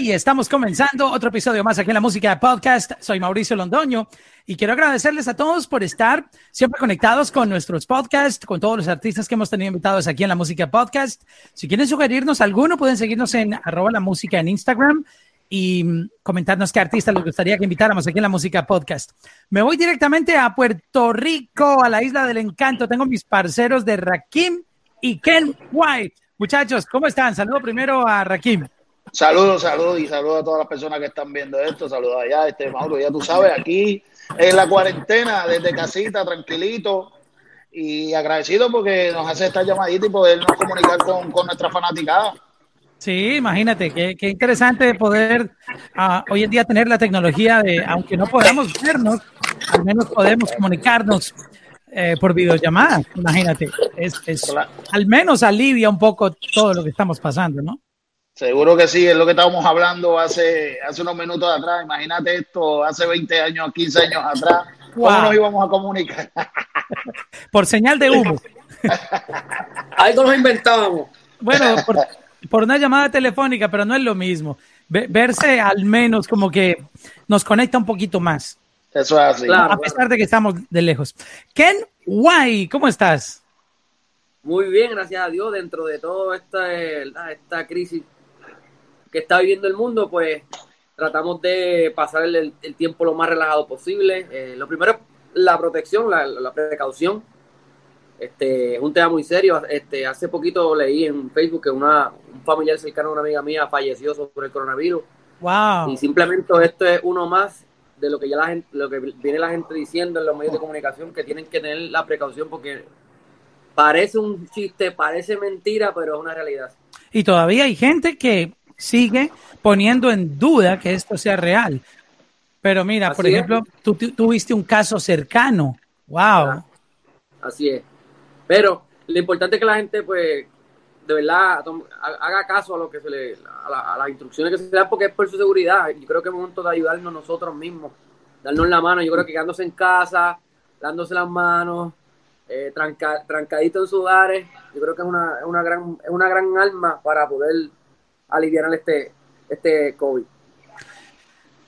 y estamos comenzando otro episodio más aquí en la Música Podcast. Soy Mauricio Londoño y quiero agradecerles a todos por estar siempre conectados con nuestros podcasts, con todos los artistas que hemos tenido invitados aquí en la Música Podcast. Si quieren sugerirnos alguno, pueden seguirnos en arroba la música en Instagram y comentarnos qué artista les gustaría que invitáramos aquí en la Música Podcast. Me voy directamente a Puerto Rico, a la Isla del Encanto. Tengo mis parceros de Rakim y Ken White. Muchachos, ¿cómo están? Saludo primero a Rakim. Saludos, saludos y saludos a todas las personas que están viendo esto. Saludos allá, este Mauro, ya tú sabes, aquí en la cuarentena, desde casita, tranquilito y agradecido porque nos hace esta llamadita y podernos comunicar con, con nuestra fanaticada. Sí, imagínate, qué, qué interesante poder uh, hoy en día tener la tecnología de, aunque no podamos vernos, al menos podemos comunicarnos eh, por videollamada, imagínate. Es, es, al menos alivia un poco todo lo que estamos pasando, ¿no? Seguro que sí, es lo que estábamos hablando hace, hace unos minutos atrás. Imagínate esto hace 20 años, 15 años atrás. ¿Cómo wow. nos íbamos a comunicar? por señal de humo. Algo nos inventábamos. Bueno, por, por, una llamada telefónica, pero no es lo mismo. Verse al menos como que nos conecta un poquito más. Eso es así. Claro, a pesar claro. de que estamos de lejos. Ken Guay, ¿cómo estás? Muy bien, gracias a Dios, dentro de toda esta, esta crisis que está viviendo el mundo, pues tratamos de pasar el, el tiempo lo más relajado posible. Eh, lo primero es la protección, la, la, precaución. Este, es un tema muy serio. Este, hace poquito leí en Facebook que una, un familiar cercano a una amiga mía falleció sobre el coronavirus. Wow. Y simplemente esto es uno más de lo que ya la gente, lo que viene la gente diciendo en los medios de comunicación, que tienen que tener la precaución porque parece un chiste, parece mentira, pero es una realidad. Y todavía hay gente que sigue poniendo en duda que esto sea real. Pero mira, Así por ejemplo, es. tú tuviste un caso cercano. ¡Wow! Así es. Pero lo importante es que la gente, pues, de verdad, haga caso a lo que se le, a, la, a las instrucciones que se le dan, porque es por su seguridad. Yo creo que es momento de ayudarnos nosotros mismos, darnos la mano. Yo creo que quedándose en casa, dándose las manos, eh, tranca, trancadito en sus hogares, yo creo que es una, una, gran, es una gran alma para poder aliviar este, este COVID.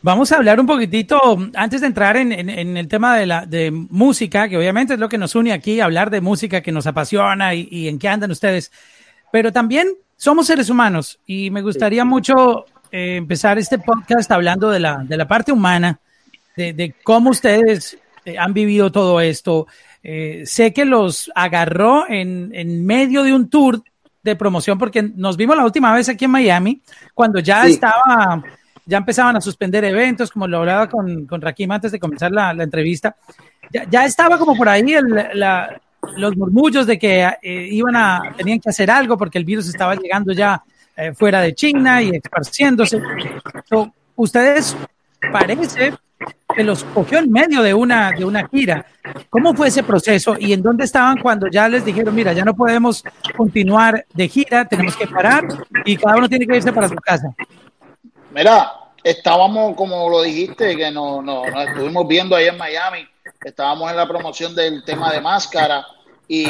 Vamos a hablar un poquitito, antes de entrar en, en, en, el tema de, la, de música, que obviamente es lo que nos une aquí, hablar de música que nos apasiona y, y en qué andan ustedes, pero también somos seres humanos y me gustaría sí. mucho eh, empezar este podcast hablando de la, de la parte humana, de, de cómo ustedes eh, han vivido todo esto. Eh, sé que los agarró en, en medio de un tour de promoción porque nos vimos la última vez aquí en Miami cuando ya sí. estaba ya empezaban a suspender eventos como lo hablaba con, con Rakim antes de comenzar la, la entrevista ya, ya, estaba como por ahí el, la, los murmullos de que eh, iban a tenían que hacer algo porque el virus estaba llegando ya eh, fuera de China y esparciéndose so, ustedes parece que los cogió en medio de una, de una gira. ¿Cómo fue ese proceso y en dónde estaban cuando ya les dijeron, mira, ya no podemos continuar de gira, tenemos que parar y cada uno tiene que irse para su casa? Mira, estábamos, como lo dijiste, que nos, nos, nos estuvimos viendo ahí en Miami, estábamos en la promoción del tema de máscara y,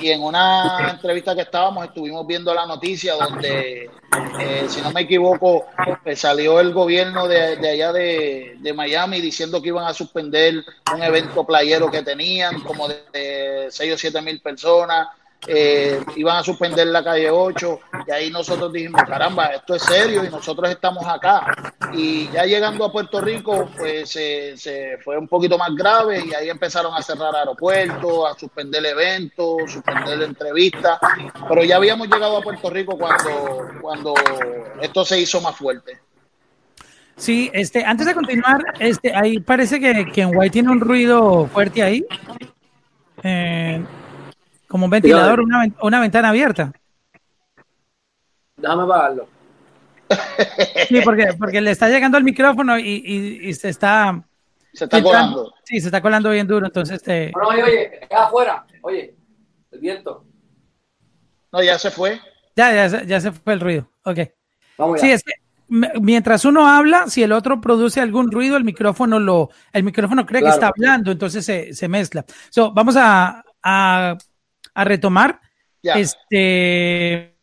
y, en una entrevista que estábamos estuvimos viendo la noticia donde, eh, si no me equivoco, pues salió el gobierno de, de allá de, de, Miami diciendo que iban a suspender un evento playero que tenían, como de, de 6 o 7 mil personas, eh, iban a suspender la calle 8 y ahí nosotros dijimos, caramba, esto es serio y nosotros estamos acá. Y ya llegando a Puerto Rico, pues se, se fue un poquito más grave y ahí empezaron a cerrar aeropuertos, a suspender eventos, suspender entrevistas, pero ya habíamos llegado a Puerto Rico cuando, cuando esto se hizo más fuerte. Sí, este, antes de continuar, este, ahí parece que, que en White tiene un ruido fuerte ahí. Eh, como un ventilador, una, una ventana abierta. Déjame apagarlo. Sí, porque, porque le está llegando el micrófono y, y, y se está. Se está colando. Sí, se está colando bien duro, entonces. Este... No, oye, oye, afuera. Oye, el viento. No, ya se fue. Ya, ya, ya se fue el ruido. Ok. Vamos sí, es que mientras uno habla, si el otro produce algún ruido, el micrófono lo, el micrófono cree claro. que está hablando, entonces se, se mezcla. So, vamos a, a a retomar. Ya. Este.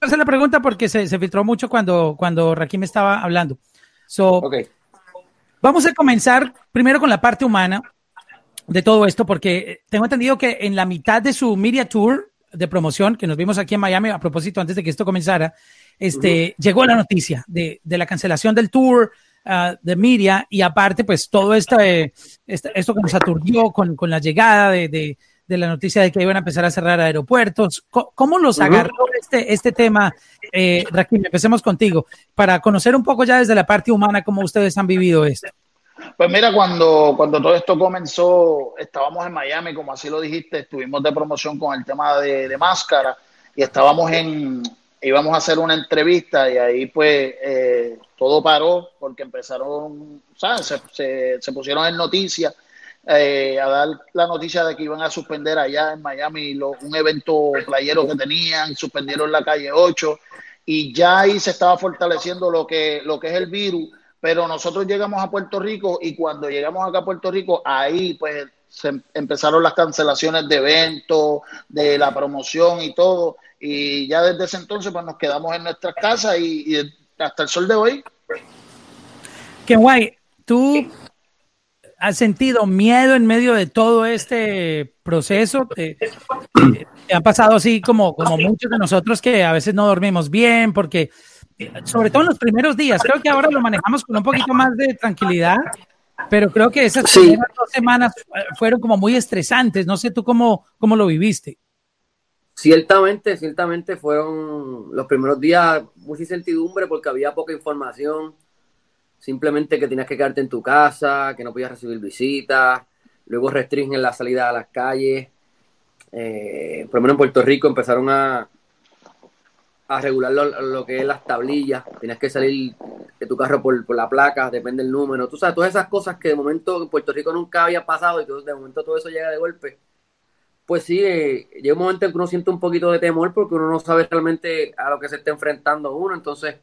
hacer la pregunta porque se, se filtró mucho cuando, cuando Rakim estaba hablando. So. Vamos a comenzar primero con la parte humana de todo esto, porque tengo entendido que en la mitad de su media tour de promoción, que nos vimos aquí en Miami a propósito antes de que esto comenzara, este, llegó la noticia de, de la cancelación del tour ah, de media y aparte, pues todo este, este- esto que nos aturdió con, con la llegada de, de- de la noticia de que iban a empezar a cerrar aeropuertos. ¿Cómo los agarró este, este tema? Eh, Raquel, empecemos contigo, para conocer un poco ya desde la parte humana cómo ustedes han vivido esto. Pues mira, cuando, cuando todo esto comenzó, estábamos en Miami, como así lo dijiste, estuvimos de promoción con el tema de, de máscara y estábamos en, íbamos a hacer una entrevista y ahí pues eh, todo paró porque empezaron, ¿sabes? Se, pusieron en noticias eh, a dar la noticia de que iban a suspender allá en Miami un evento playero que tenían, suspendieron la calle 8 y ya ahí se estaba fortaleciendo lo que, lo que es el virus, pero nosotros llegamos a Puerto Rico y cuando llegamos acá a Puerto Rico, ahí pues se em- empezaron las cancelaciones de eventos, de la promoción y todo, y ya desde ese entonces pues nos quedamos en nuestras casas y, y hasta el sol de hoy. Qué guay. ¿Tú has sentido miedo en medio de todo este proceso? ¿Te, te- pasado así como, como muchos de nosotros que a veces no dormimos bien? Porque, sobre todo en los primeros días, creo que ahora lo manejamos con un poquito más de tranquilidad, pero creo que esas Sí. primeras dos semanas fueron como muy estresantes. No sé tú cómo, cómo lo viviste. Ciertamente, ciertamente fueron los primeros días mucha incertidumbre porque había poca información. Simplemente que tenías que quedarte en tu casa, que no podías recibir visitas. Luego restringen la salida a las calles. Eh, por lo menos en Puerto Rico empezaron a, a regular lo, lo que es las tablillas. Tenías que salir de tu carro por, por la placa, depende del número. Tú sabes, todas esas cosas que de momento en Puerto Rico nunca había pasado y que de momento todo eso llega de golpe. Pues sí, eh, llega un momento en que uno siente un poquito de temor porque uno no sabe realmente a lo que se está enfrentando uno. Entonces,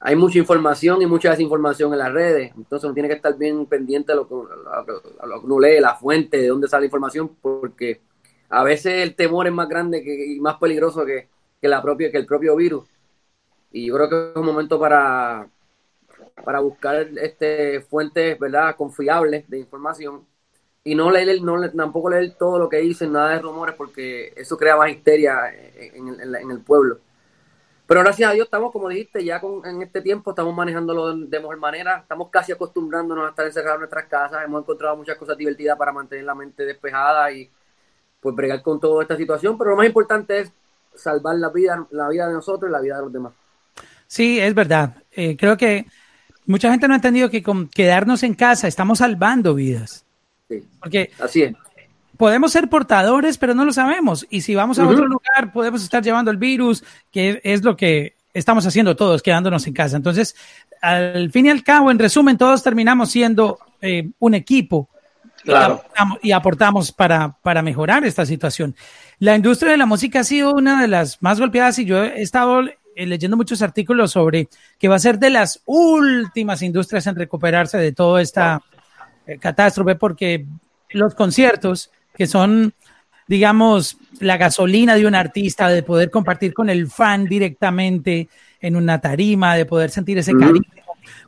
hay mucha información y mucha desinformación en las redes. Entonces, uno tiene que estar bien pendiente a lo que, uno lee, la fuente, de dónde sale la información, porque a veces el temor es más grande que, y más peligroso que, el propio virus. Y yo creo que es un momento para, para buscar este, fuentes ¿verdad? confiables de información y no leer, no, tampoco leer todo lo que dicen, nada de rumores, porque eso crea más histeria en, el pueblo. Pero gracias a Dios estamos, como dijiste, ya con, en este tiempo estamos manejándolo de, de, mejor manera, estamos casi acostumbrándonos a estar encerrados en nuestras casas, hemos encontrado muchas cosas divertidas para mantener la mente despejada y pues bregar con toda esta situación, pero lo más importante es salvar la vida, la vida de nosotros y la vida de los demás. Sí, es verdad. Eh, creo que mucha gente no ha entendido que con quedarnos en casa estamos salvando vidas. Sí, Porque así es. Podemos ser portadores, pero no lo sabemos. Y si vamos a uh -huh. otro lugar, podemos estar llevando el virus, que es lo que estamos haciendo todos, quedándonos en casa. Entonces, al fin y al cabo, en resumen, todos terminamos siendo eh, un equipo claro. y, aportamos, para, para mejorar esta situación. La industria de la música ha sido una de las más golpeadas y yo he estado leyendo muchos artículos sobre que va a ser de las últimas industrias en recuperarse de toda esta eh, catástrofe porque los conciertos que son, digamos, la gasolina de un artista, de poder compartir con el fan directamente en una tarima, de poder sentir ese cariño.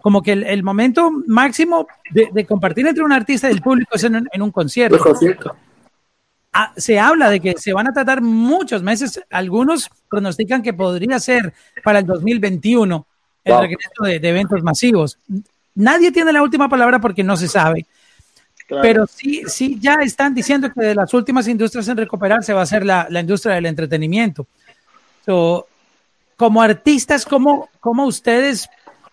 Como que el, el momento máximo de, de, compartir entre un artista y el público es en, en un concierto. concierto. Ah, se habla de que se van a tratar muchos meses. Algunos pronostican que podría ser para el 2021 el wow. regreso de, de eventos masivos. Nadie tiene la última palabra porque no se sabe. Claro. Pero sí, sí, ya están diciendo que de las últimas industrias en recuperarse va a ser la, la industria del entretenimiento. So, como artistas, ¿cómo, ¿cómo ustedes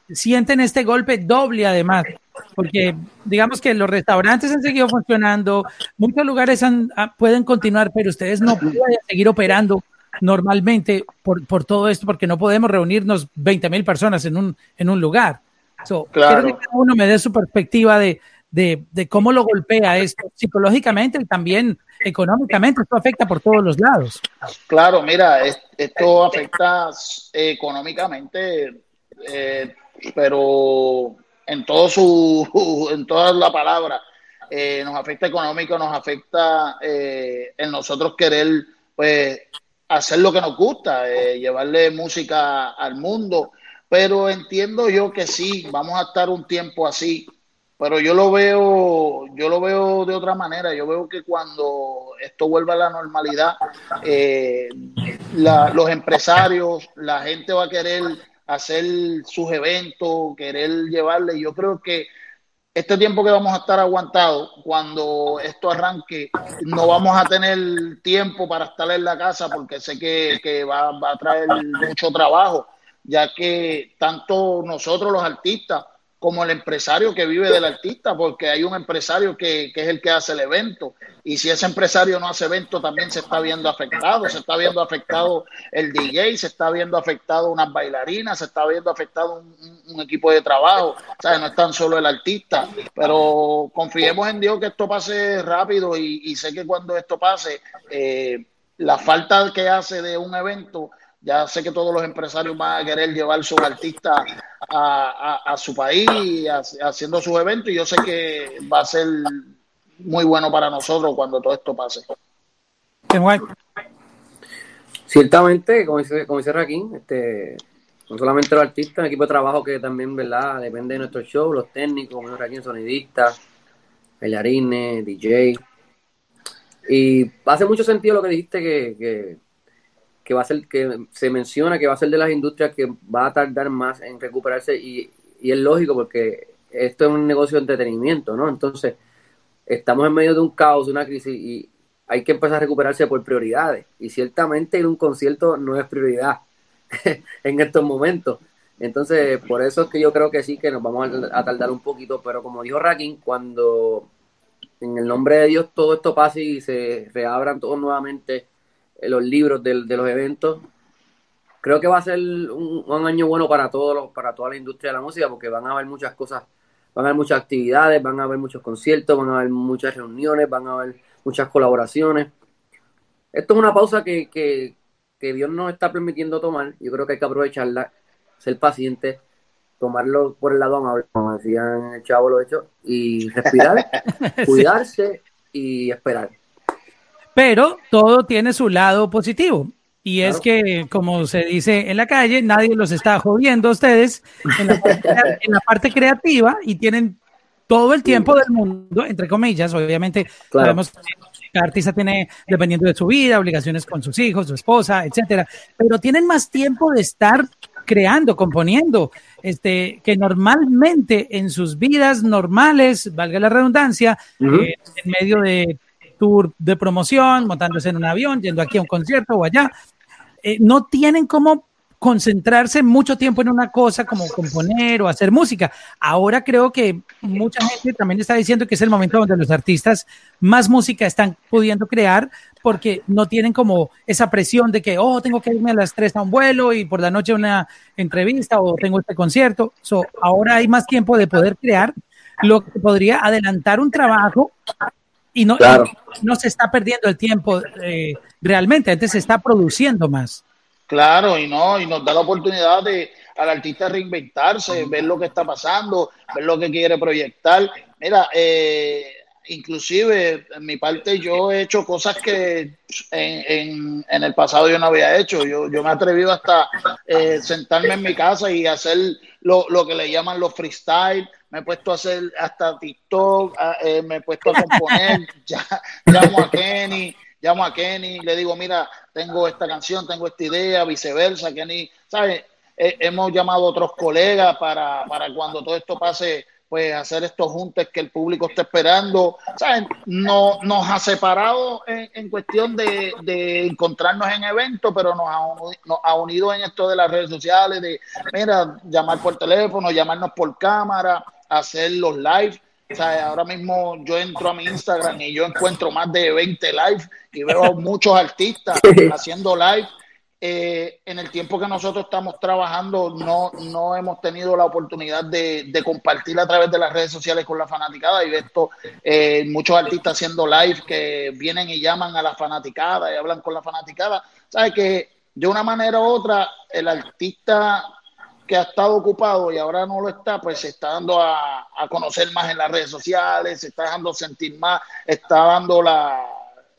sienten este golpe doble además? Porque digamos que los restaurantes han seguido funcionando, muchos lugares han, pueden continuar, pero ustedes no pueden seguir operando normalmente por, por todo esto, porque no podemos reunirnos 20 mil personas en un, en un lugar. So, claro. Quiero que cada uno me dé su perspectiva de, de, de, cómo lo golpea esto psicológicamente y también económicamente. Esto afecta por todos los lados. Claro, mira, es, esto afecta eh, económicamente, eh, pero en todo su, en toda la palabra, eh, nos afecta económico, nos afecta en nosotros querer, pues, hacer lo que nos gusta, eh, llevarle música al mundo. Pero entiendo yo que sí, vamos a estar un tiempo así. Pero yo lo veo, yo lo veo de otra manera. Yo veo que cuando esto vuelva a la normalidad, eh, los empresarios, la gente va a querer hacer sus eventos, querer llevarle. Yo creo que este tiempo que vamos a estar aguantados, cuando esto arranque, no vamos a tener tiempo para estar en la casa porque sé que, va, a traer mucho trabajo, ya que tanto nosotros los artistas como el empresario que vive del artista, porque hay un empresario que, que, es el que hace el evento. Y si ese empresario no hace evento, también se está viendo afectado. Se está viendo afectado el DJ, se está viendo afectado unas bailarinas, se está viendo afectado un, equipo de trabajo. O no es tan solo el artista. Pero confiemos en Dios que esto pase rápido y, sé que cuando esto pase, eh, la falta que hace de un evento ya sé que todos los empresarios van a querer llevar sus artistas a, su país haciendo sus eventos y yo sé que va a ser muy bueno para nosotros cuando todo esto pase. Ciertamente, como dice, como dice Raquín, este, no solamente los artistas, el equipo de trabajo que también, ¿verdad? Depende de nuestro show, los técnicos, como Raquín, sonidistas, bailarines, DJ. Y hace mucho sentido lo que dijiste que que va a ser, que se menciona que va a ser de las industrias que va a tardar más en recuperarse y, es lógico porque esto es un negocio de entretenimiento, ¿no? Entonces, estamos en medio de un caos, de una crisis y hay que empezar a recuperarse por prioridades. Y ciertamente ir a un concierto no es prioridad en estos momentos. Entonces, por eso es que yo creo que sí, que nos vamos a, tardar un poquito, pero como dijo Rakin, cuando en el nombre de Dios todo esto pase y se reabran todos nuevamente los libros de, los eventos. Creo que va a ser un, año bueno para todos para toda la industria de la música porque van a haber muchas cosas, van a haber muchas actividades, van a haber muchos conciertos, van a haber muchas reuniones, van a haber muchas colaboraciones. Esto es una pausa que, que, que Dios nos está permitiendo tomar. Yo creo que hay que aprovecharla, ser paciente, tomarlo por el lado amable, como decían el chavo lo hecho, y respirar, cuidarse y esperar. Pero todo tiene su lado positivo. Y es que, como se dice en la calle, nadie los está jodiendo a ustedes en la, parte, creativa y tienen todo el tiempo del mundo, entre comillas, obviamente sabemos que cada artista tiene, dependiendo de su vida, obligaciones con sus hijos, su esposa, etcétera, pero tienen más tiempo de estar creando, componiendo, este, que normalmente en sus vidas normales, valga la redundancia, eh, en medio de tour de promoción, montándose en un avión, yendo aquí a un concierto o allá. Eh, no tienen cómo concentrarse mucho tiempo en una cosa como componer o hacer música. Ahora creo que mucha gente también está diciendo que es el momento donde los artistas más música están pudiendo crear porque no tienen como esa presión de que, oh, tengo que irme a las tres a un vuelo y por la noche una entrevista o tengo este concierto. So, ahora hay más tiempo de poder crear, lo que podría adelantar un trabajo y no, no se está perdiendo el tiempo eh, realmente, antes se está produciendo más. Claro, y no, y nos da la oportunidad de al artista reinventarse, ver lo que está pasando, ver lo que quiere proyectar. Mira, eh, inclusive en mi parte yo he hecho cosas que en, en, el pasado yo no había hecho. Yo, yo me he atrevido hasta eh, sentarme en mi casa y hacer lo, lo, que le llaman los freestyle. Me he puesto a hacer hasta TikTok, eh, me he puesto a componer, ya, llamo a Kenny, llamo a Kenny, le digo, mira, tengo esta canción, tengo esta idea, viceversa, Kenny, ¿sabes? hemos llamado a otros colegas para, para cuando todo esto pase pues hacer estos juntes que el público está esperando. ¿Saben? No, nos ha separado en, cuestión de, encontrarnos en eventos, pero nos ha, unido en esto de las redes sociales, de, mira, llamar por teléfono, llamarnos por cámara, hacer los live. O sea, ahora mismo yo entro a mi Instagram y yo encuentro más de 20 live y veo muchos artistas haciendo live eh, en el tiempo que nosotros estamos trabajando no, no hemos tenido la oportunidad de, compartir a través de las redes sociales con la fanaticada y esto eh, muchos artistas haciendo live que vienen y llaman a la fanaticada y hablan con la fanaticada. Sabes que de una manera u otra el artista que ha estado ocupado y ahora no lo está, pues se está dando a, a conocer más en las redes sociales, se está dejando sentir más, está dando la,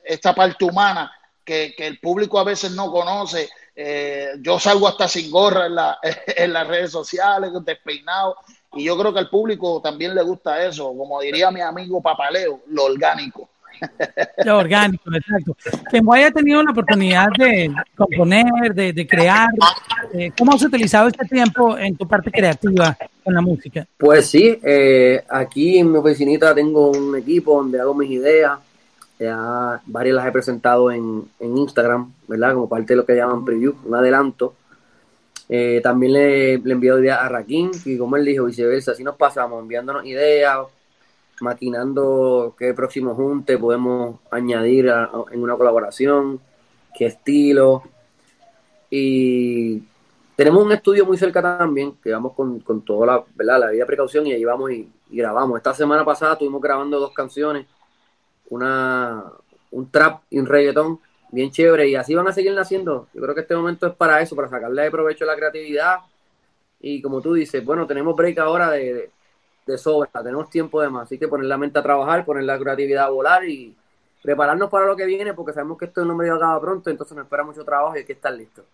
esta parte humana que, el público a veces no conoce. Eh, yo salgo hasta sin gorra en, la, en las redes sociales, despeinado, y yo creo que al público también le gusta eso, como diría mi amigo Papaleo, lo orgánico. Lo orgánico, exacto. Que haya tenido la oportunidad de componer, de, crear. Eh, ¿Cómo has utilizado este tiempo en tu parte creativa con la música? Pues sí, eh, aquí en mi oficinita tengo un equipo donde hago mis ideas. Ya varias las he presentado en, Instagram, ¿verdad? Como parte de lo que llaman preview, un adelanto. Eh, también le, le enviado ideas a Raquín y como él dijo, viceversa, así nos pasamos enviándonos ideas, maquinando qué próximo junte podemos añadir en una colaboración, qué estilo. Y tenemos un estudio muy cerca también, que vamos con, con toda la, ¿verdad? la vida precaución y ahí vamos y, grabamos. Esta semana pasada estuvimos grabando dos canciones, una un trap y un reggaetón bien chévere y así van a seguir naciendo. Yo creo que este momento es para eso, para sacarle de provecho a la creatividad y como tú dices, bueno, tenemos break ahora de, de sobra, tenemos tiempo de más, así que poner la mente a trabajar, poner la creatividad a volar y prepararnos para lo que viene, porque sabemos que esto no me acaba pronto, entonces nos espera mucho trabajo y hay que estar listo.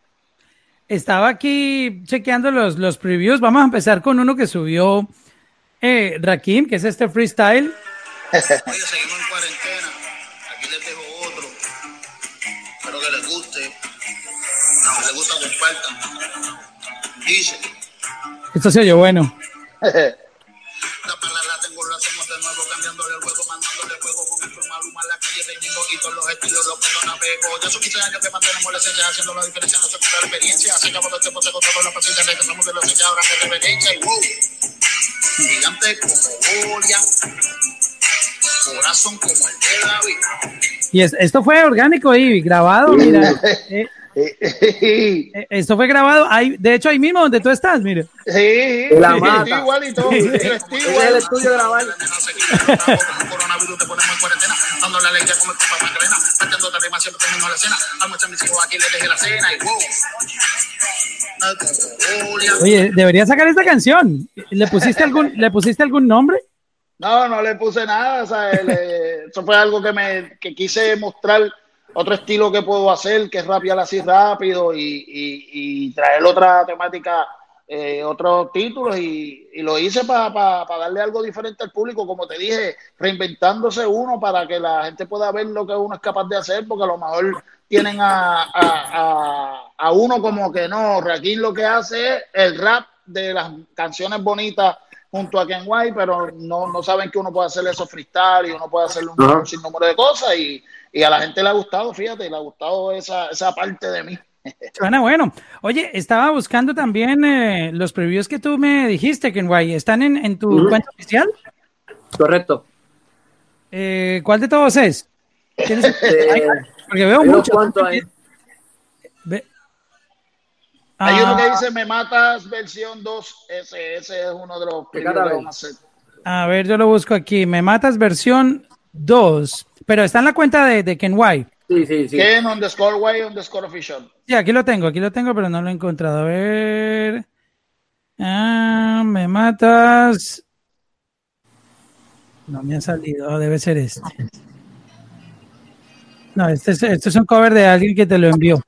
Estaba aquí chequeando los, los previews, vamos a empezar con uno que subió eh, Rakim, que es este freestyle. Oye, seguimos en cuarentena, aquí les dejo otro, espero que les guste, no, les gusta, compartan. Dice. Esto se oyó bueno. y todos los estilos, los puedo navego. Ya son 15 años que mantenemos la esencia, haciendo la diferencia, no se cumple la experiencia. Se acabó el tiempo, se todas las pacientes, regresamos de la esencia, ahora de reverencia y wow. Gigante como Goliat, corazón como el de David. Y es, esto fue orgánico y grabado, mira. Eh, eh, esto fue grabado ahí, de hecho ahí mismo donde tú estás, mire. Sí, la mata. igual y todo. Es el estudio grabar. Coronavirus te ponemos en cuarentena, dando la ley de comer culpa Macarena, partiendo de rima siempre termino la cena, almuerzo a mis hijos aquí les dejé la cena y wow. Oye, debería sacar esta canción. ¿Le pusiste algún, ¿le pusiste algún nombre? No, no le puse nada. O sea, eso fue algo que me que quise mostrar otro estilo que puedo hacer, que es rapear así rápido y, traer otra temática, eh, otros títulos, y, lo hice para darle algo diferente al público, como te dije, reinventándose uno para que la gente pueda ver lo que uno es capaz de hacer, porque a lo mejor tienen a, a, uno como que no, Raquín lo que hace es el rap de las canciones bonitas junto a Ken White, pero no, no saben que uno puede hacer eso freestyle y uno puede hacer un, un sinnúmero de cosas y y a la gente le ha gustado, fíjate, le ha gustado esa, esa parte de mí. Suena bueno. Oye, estaba buscando también eh, los previews que tú me dijiste, Kenway. ¿Están en, en tu cuenta oficial? Correcto. Eh, ¿Cuál de todos es? Eh, porque veo mucho. Hay. hay uno que ah. dice Me Matas versión 2. Ese, ese es uno de los que vamos a hacer. A ver, yo lo busco aquí. Me Matas versión 2. Pero está en la cuenta de, de Ken White. Sí, sí, sí. Ken underscore White underscore official. Sí, aquí lo tengo, aquí lo tengo, pero no lo he encontrado. A ver. Ah, me matas. No me ha salido, debe ser este. No, este es, este es un cover de alguien que te lo envió.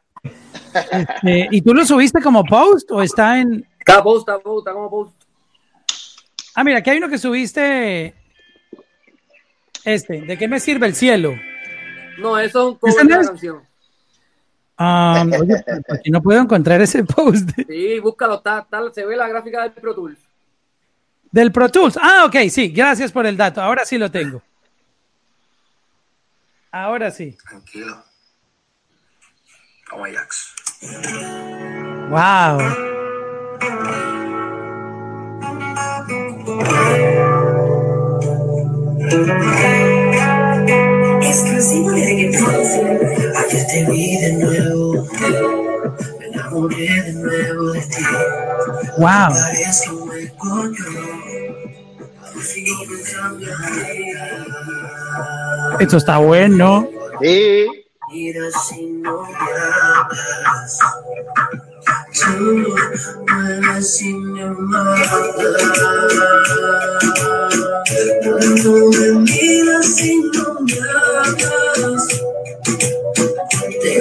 Este, ¿Y tú lo subiste como post o está en.? Está post, está post, está como post. Ah, mira, aquí hay uno que subiste este, ¿de qué me sirve el cielo? No, eso es un cover de la canción. Ah, oye, aquí no puedo encontrar ese post. Sí, búscalo, está, se ve la gráfica del Pro Tools. Del Pro Tools. Ah, ok, sí, gracias por el dato. Ahora sí lo tengo. Ahora sí. Tranquilo. Como Ajax. Wow. Enamoré de nuevo de ti. Wow. Esto está bueno. Sí. Mira si no me amas. Tú mueves si me amas. Cuando me miras si no me amas. Te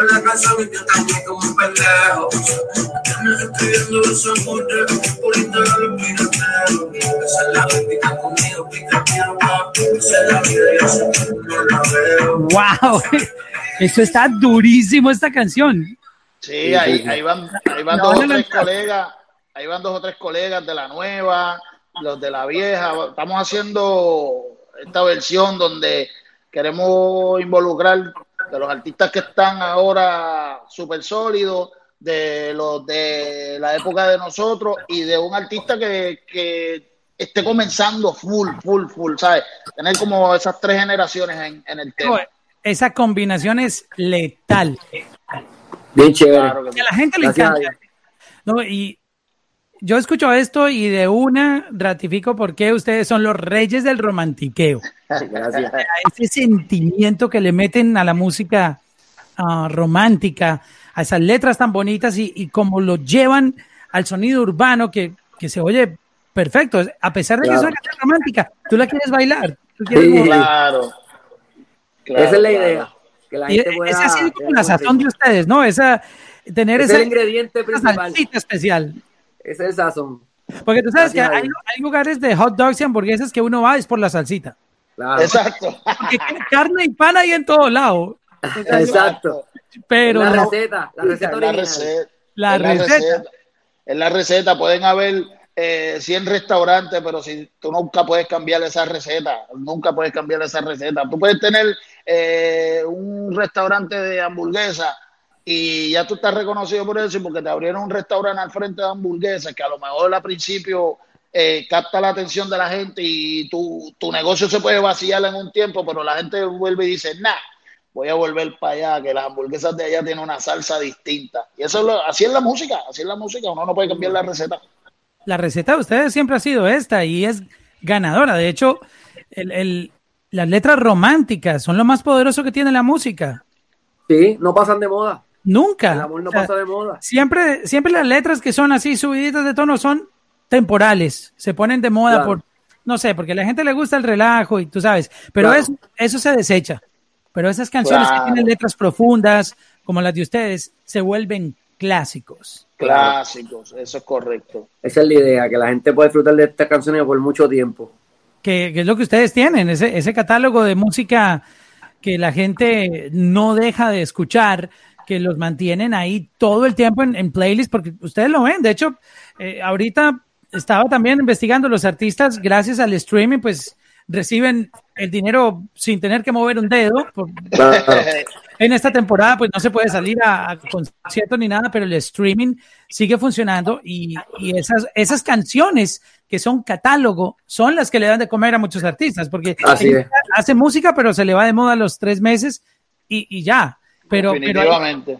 Yo también como un pendejo. Tienes escribiendo esos amores por Instagram los pirateros. Esa es la ética conmigo, pica mi agua. Esa es la vida, yo sé que tú no la veo. ¡Wow! Esto está durísimo, esta canción. Sí, ahí, ahí van, ahí van No, dos o no, tres colegas, ahí van dos o tres colegas de la nueva, los de la vieja. Estamos haciendo esta versión donde queremos involucrar de los artistas que están ahora súper sólidos, de los de la época de nosotros y de un artista que, que esté comenzando full, full, full, ¿sabes? Tener como esas tres generaciones en, en el tema. Esa combinación es letal. Bien chévere. Claro que Que a la gente le Gracias encanta. No, y yo escucho esto y de una ratifico por qué ustedes son los reyes del romantiqueo. Gracias. a ese sentimiento que le meten a la música ah, romántica, a esas letras tan bonitas y, y como lo llevan al sonido urbano que, que se oye perfecto. A pesar de que Claro. suena tan romántica, tú la quieres bailar. tú quieres Sí. mover. Claro. Claro, Esa es la idea. Que la Y gente pueda. esa ha sido como la sazón de ustedes, ¿no? Esa, tener Ese esa, es el ingrediente esa principal. salsita especial. Ese es el sazón. Porque tú sabes que Gracias hay, lugares de hot dogs y hamburguesas que uno va es por la salsita. Claro. Exacto. Porque carne y pan hay en todo lado. Exacto. Pero la receta, la receta la original. receta. La la receta. receta. Es la receta. Pueden haber eh, 100 restaurantes, pero si tú nunca puedes cambiar esa receta, nunca puedes cambiar esa receta. Tú puedes tener eh, un restaurante de hamburguesa y ya tú estás reconocido por eso y porque te abrieron un restaurante al frente de hamburguesas que a lo mejor al principio eh, capta la atención de la gente y tu, tu negocio se puede vaciar en un tiempo, pero la gente vuelve y dice, nah, voy a volver para allá, que las hamburguesas de allá tienen una salsa distinta. Y eso es lo, así es la música, así es la música, uno no puede cambiar la receta. la receta de ustedes siempre ha sido esta y es ganadora. De hecho, el- el- las letras románticas son lo más poderoso que tiene la música. Sí, no pasan de moda. Nunca. El amor no O sea, pasa de moda. Siempre, siempre las letras que son así subiditas de tono son temporales. Se ponen de moda Claro. por, no sé, porque a la gente le gusta el relajo y tú sabes. Pero Claro. eso, eso se desecha. Pero esas canciones Claro. que tienen letras profundas, como las de ustedes, se vuelven clásicos. Clásicos, eso es correcto. Esa es la idea, que la gente pueda disfrutar de estas canciones por mucho tiempo. que, que es lo que ustedes tienen, ese, ese catálogo de música que la gente no deja de escuchar, que los mantienen ahí todo el tiempo en, en playlist, porque ustedes lo ven. De hecho, eh, ahorita estaba también investigando los artistas, gracias al streaming, pues reciben el dinero sin tener que mover un dedo. en esta temporada, pues no se puede salir a, a conciertos ni nada, pero el streaming sigue funcionando y, y esas, esas canciones que son catálogo son las que le dan de comer a muchos artistas, porque Así hace música, pero se le va de moda a los tres meses y, y ya. Pero, pero hay, Definitivamente.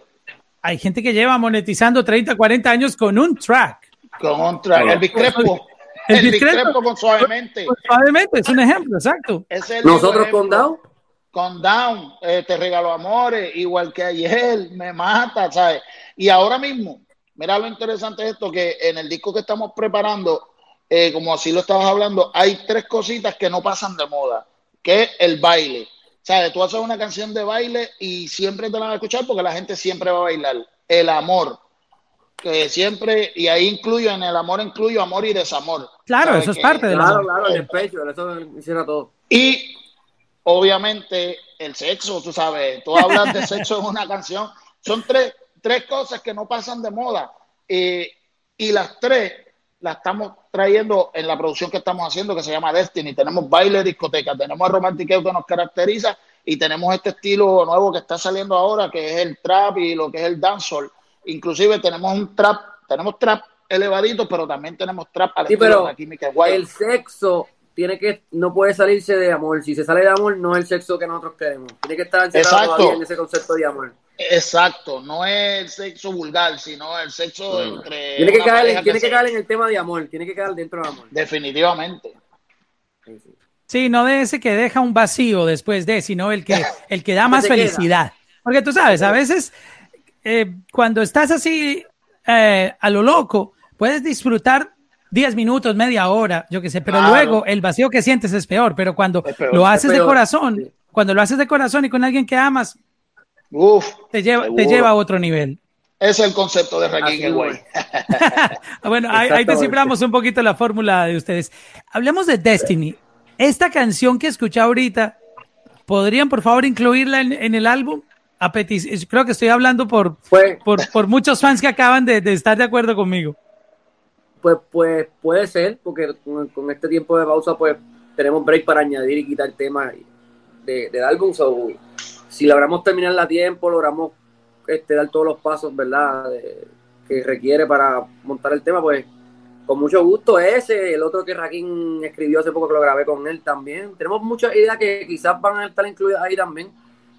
hay gente que lleva monetizando 30, 40 años con un track. Con un track. El Bicrepo. El El Bicrepo con suavemente. Suavemente, es un ejemplo, exacto. Nosotros ejemplo. con Down, con Down, eh, te regaló amores, igual que ayer, me mata, ¿sabes? Y ahora mismo, mira lo interesante de esto, que en el disco que estamos preparando, eh, como así lo estabas hablando, hay tres cositas que no pasan de moda, que es el baile. ¿Sabes? Tú haces una canción de baile y siempre te la van a escuchar porque la gente siempre va a bailar. El amor, que siempre, y ahí incluyo, en el amor incluyo amor y desamor. Claro, ¿Sabes? eso es Que- parte de la claro, claro, en el pecho, eso hiciera todo. y obviamente el sexo, tú sabes, tú hablas de sexo en una canción. Son tres, tres cosas que no pasan de moda. Eh, y las tres las estamos trayendo en la producción que estamos haciendo, que se llama Destiny. Tenemos baile, discoteca, tenemos el romantiqueo que nos caracteriza y tenemos este estilo nuevo que está saliendo ahora, que es el trap y lo que es el dancehall. Inclusive tenemos un trap, tenemos trap elevadito, pero también tenemos trap al Sí, pero de la química guay. el sexo tiene que, no puede salirse de amor. Si se sale de amor, no es el sexo que nosotros queremos. Tiene que estar encerrado en ese concepto de amor. Exacto, no es el sexo vulgar, sino el sexo entre. Tiene que, caer, tiene que caer en el tema de amor, tiene que caer dentro del amor. Definitivamente. Sí, no de ese que deja un vacío después de, sino el que, el que da más felicidad. Porque tú sabes, a veces eh, cuando estás así eh, a lo loco, puedes disfrutar 10 minutos, media hora, yo qué sé, pero luego el vacío que sientes es peor, pero cuando lo haces de corazón, cuando lo haces de corazón y con alguien que amas, te, lleva, te lleva a otro nivel. Ese es el concepto de el güey. bueno, ahí, desciframos un poquito la fórmula de ustedes. Hablemos de Destiny. Esta canción que escuché ahorita, ¿podrían por favor incluirla en, el álbum? A Creo que estoy hablando por, por, muchos fans que acaban de, estar de acuerdo conmigo. Pues, pues puede ser, porque con, este tiempo de pausa, pues tenemos break para añadir y quitar temas de, del álbum. Si logramos terminarla a tiempo, logramos este, dar todos los pasos, ¿verdad? que requiere para montar el tema, pues con mucho gusto ese, el otro que Raquín escribió hace poco que lo grabé con él también. Tenemos muchas ideas que quizás van a estar incluidas ahí también.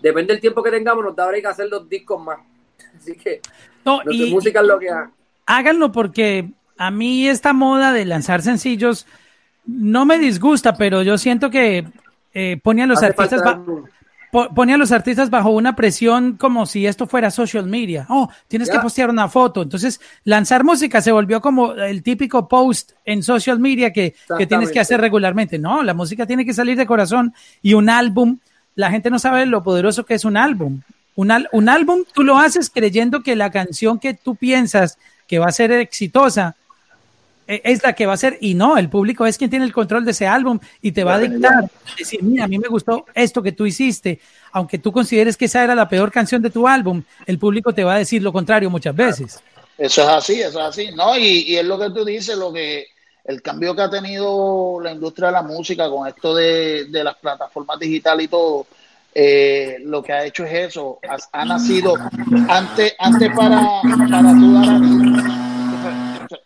Depende del tiempo que tengamos, nos da que hacer los discos más. Así que no, y, música es lo que Háganlo porque a mí esta moda de lanzar sencillos no me disgusta, pero yo siento que eh, a los artistas pone a los artistas bajo una presión como si esto fuera social media. Oh, tienes que postear una foto. Entonces, lanzar música se volvió como el típico post en social media que, que tienes que hacer regularmente. No, la música tiene que salir de corazón y un álbum, la gente no sabe lo poderoso que es un álbum. Un, un álbum tú lo haces creyendo que la canción que tú piensas que va a ser exitosa es la que va a ser y no, el público es quien tiene el control de ese álbum y te va a dictar, decir, mira, a mí me gustó esto que tú hiciste, aunque tú consideres que esa era la peor canción de tu álbum, el público te va a decir lo contrario muchas veces. Eso es así, eso es así, ¿no? Y, es lo que tú dices, lo que el cambio que ha tenido la industria de la música con esto de, las plataformas digitales y todo, eh, lo que ha hecho es eso, ha, nacido antes, antes para, para tú dar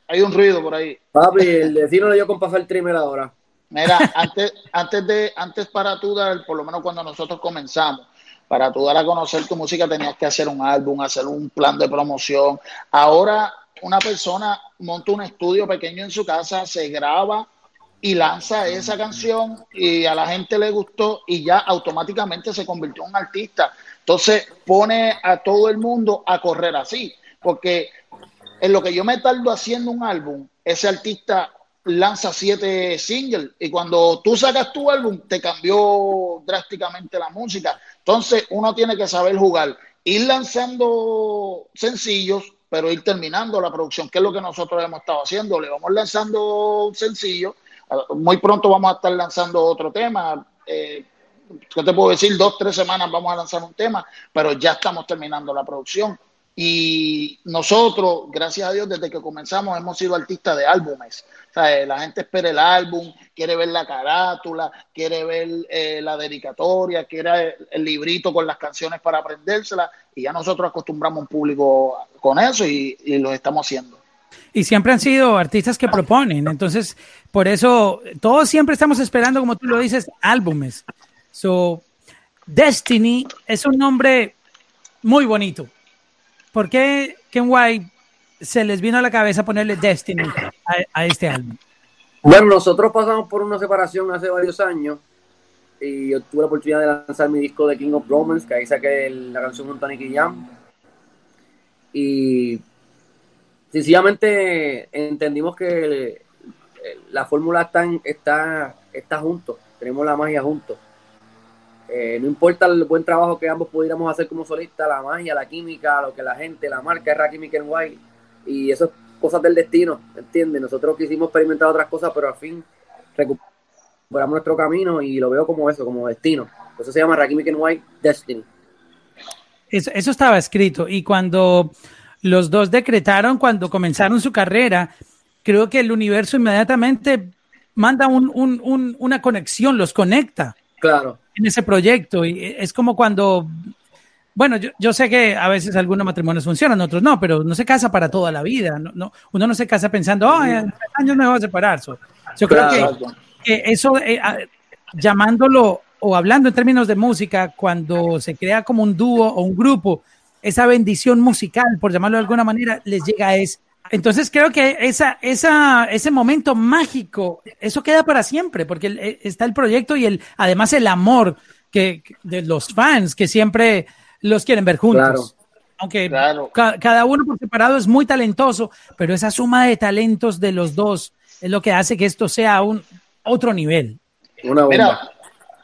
hay un ruido por ahí. Papi, el vecino le dio con pasar el trimmer ahora. Mira, antes, antes de, antes para tú dar, por lo menos cuando nosotros comenzamos, para tú dar a conocer tu música tenías que hacer un álbum, hacer un plan de promoción. Ahora una persona monta un estudio pequeño en su casa, se graba y lanza esa canción y a la gente le gustó y ya automáticamente se convirtió en un artista. Entonces pone a todo el mundo a correr así, porque en lo que yo me tardo haciendo un álbum, ese artista lanza siete singles y cuando tú sacas tu álbum te cambió drásticamente la música. Entonces uno tiene que saber jugar, ir lanzando sencillos, pero ir terminando la producción, que es lo que nosotros hemos estado haciendo. Le vamos lanzando sencillos, muy pronto vamos a estar lanzando otro tema. Eh, ¿Qué te puedo decir? Dos, tres semanas vamos a lanzar un tema, pero ya estamos terminando la producción. Y nosotros, gracias a Dios, desde que comenzamos hemos sido artistas de álbumes. O sea, la gente espera el álbum, quiere ver la carátula, quiere ver eh, la dedicatoria, quiere el, librito con las canciones para aprendérselas. Y ya nosotros acostumbramos un público con eso y, y lo estamos haciendo. Y siempre han sido artistas que proponen. Entonces, por eso, todos siempre estamos esperando, como tú lo dices, álbumes. So, Destiny es un nombre muy bonito ¿Por qué Ken White se les vino a la cabeza ponerle Destiny a, este álbum? Bueno, nosotros pasamos por una separación hace varios años y yo tuve la oportunidad de lanzar mi disco de King of Romance, que ahí saqué la canción con Tony Jam. Y sencillamente entendimos que la fórmula está, está, está juntos, tenemos la magia juntos. Eh, no importa el buen trabajo que ambos pudiéramos hacer como solistas, la magia, la química, lo que la gente, la marca es Rakim White, y eso es cosas del destino, ¿entiendes? Nosotros quisimos experimentar otras cosas, pero al fin recuperamos nuestro camino y lo veo como eso, como destino. Eso se llama Rakim White Destiny. Eso, eso estaba escrito, y cuando los dos decretaron, cuando comenzaron su carrera, creo que el universo inmediatamente manda un, un, una conexión, los conecta. Claro en ese proyecto. Y es como cuando, bueno, yo, yo, sé que a veces algunos matrimonios funcionan, otros no, pero no se casa para toda la vida. No, no uno no se casa pensando, oh, en tres años me voy a separar. yo creo que, eso, eh, llamándolo o hablando en términos de música, cuando se crea como un dúo o un grupo, esa bendición musical, por llamarlo de alguna manera, les llega es Entonces creo que esa, esa, ese momento mágico, eso queda para siempre, porque el- eh, está el proyecto y el, además el amor que, de los fans que siempre los quieren ver juntos. Claro. Aunque Claro. ca- cada uno por separado es muy talentoso, pero esa suma de talentos de los dos es lo que hace que esto sea un otro nivel. Una bomba. Mira,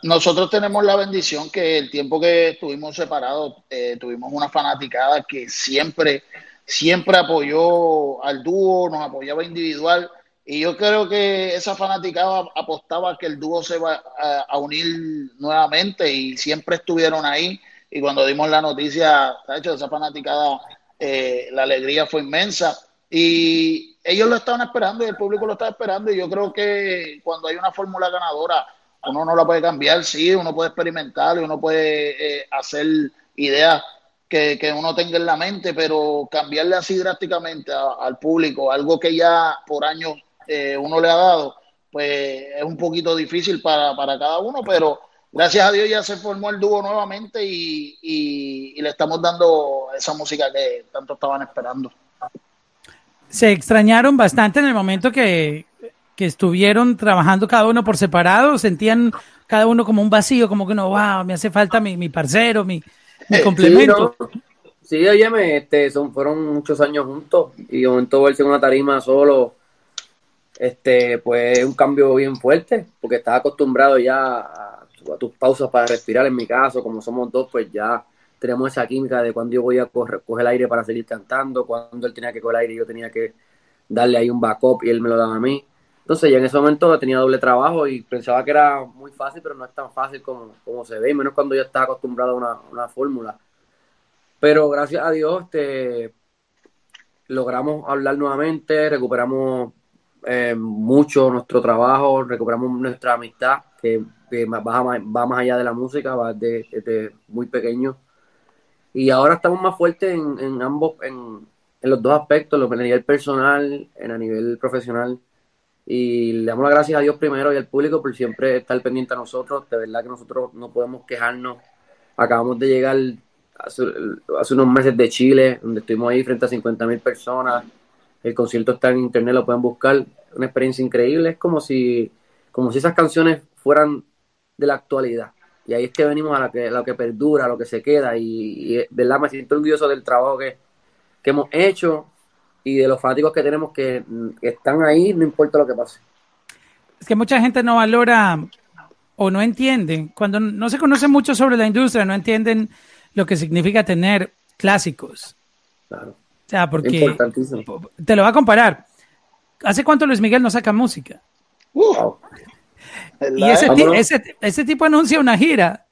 nosotros tenemos la bendición que el tiempo que estuvimos separados, eh, tuvimos una fanaticada que siempre, siempre apoyó al dúo, nos apoyaba individual. Y yo creo que esa fanaticada apostaba que el dúo se va a, unir nuevamente y siempre estuvieron ahí. Y cuando dimos la noticia, de hecho, esa fanaticada, eh, la alegría fue inmensa. Y ellos lo estaban esperando y el público lo estaba esperando. Y yo creo que cuando hay una fórmula ganadora, uno no la puede cambiar, sí, uno puede experimentar y uno puede eh, hacer ideas que, que uno tenga en la mente, pero cambiarle así drásticamente al público, algo que ya por años eh, uno le ha dado, pues es un poquito difícil para, para cada uno, pero gracias a Dios ya se formó el dúo nuevamente y, y- y le estamos dando esa música que tanto estaban esperando. Se extrañaron bastante en el momento que, que estuvieron trabajando cada uno por separado, sentían cada uno como un vacío, como que no, wow, me hace falta mi, mi parcero, mi, Sí, complemento. Sí, ¿no? Sí, óyeme, este, son, fueron muchos años juntos y de momento verse en una tarima solo, este, pues es un cambio bien fuerte, porque estás acostumbrado ya a, a tus pausas para respirar, en mi caso, como somos dos, pues ya tenemos esa química de cuando yo voy a correr, coger el aire para seguir cantando, cuando él tenía que coger el aire y yo tenía que darle ahí un backup y él me lo daba a mí. Entonces ya en ese momento tenía doble trabajo y pensaba que era muy fácil, pero no es tan fácil como, como se ve, y menos cuando yo estaba acostumbrado a una, fórmula. Pero gracias a Dios, este, logramos hablar nuevamente, recuperamos eh, mucho nuestro trabajo, recuperamos nuestra amistad, que, va, más, allá de la música, va desde, muy pequeño. Y ahora estamos más fuertes en, en ambos, en, en los dos aspectos, lo- a nivel personal, en a nivel profesional. Y le damos las gracias a Dios primero y al público por siempre estar pendiente a nosotros. De verdad que nosotros no podemos quejarnos. Acabamos de llegar hace, unos meses de Chile, donde estuvimos ahí frente a 50 mil personas. El concierto está en internet, lo pueden buscar. Una experiencia increíble. Es como si, como si esas canciones fueran de la actualidad. Y ahí es que venimos a lo que, a lo que perdura, a lo que se queda. Y, y de verdad me siento orgulloso del trabajo que, que hemos hecho y de los fanáticos que tenemos que, que están ahí, no importa lo que pase. Es que mucha gente no valora o no entiende, cuando no se conoce mucho sobre la industria, no entienden lo que significa tener clásicos. Claro. O sea, porque Importantísimo. te lo va a comparar. ¿Hace cuánto Luis Miguel no saca música? Wow. Y ese, ese, ese tipo anuncia una gira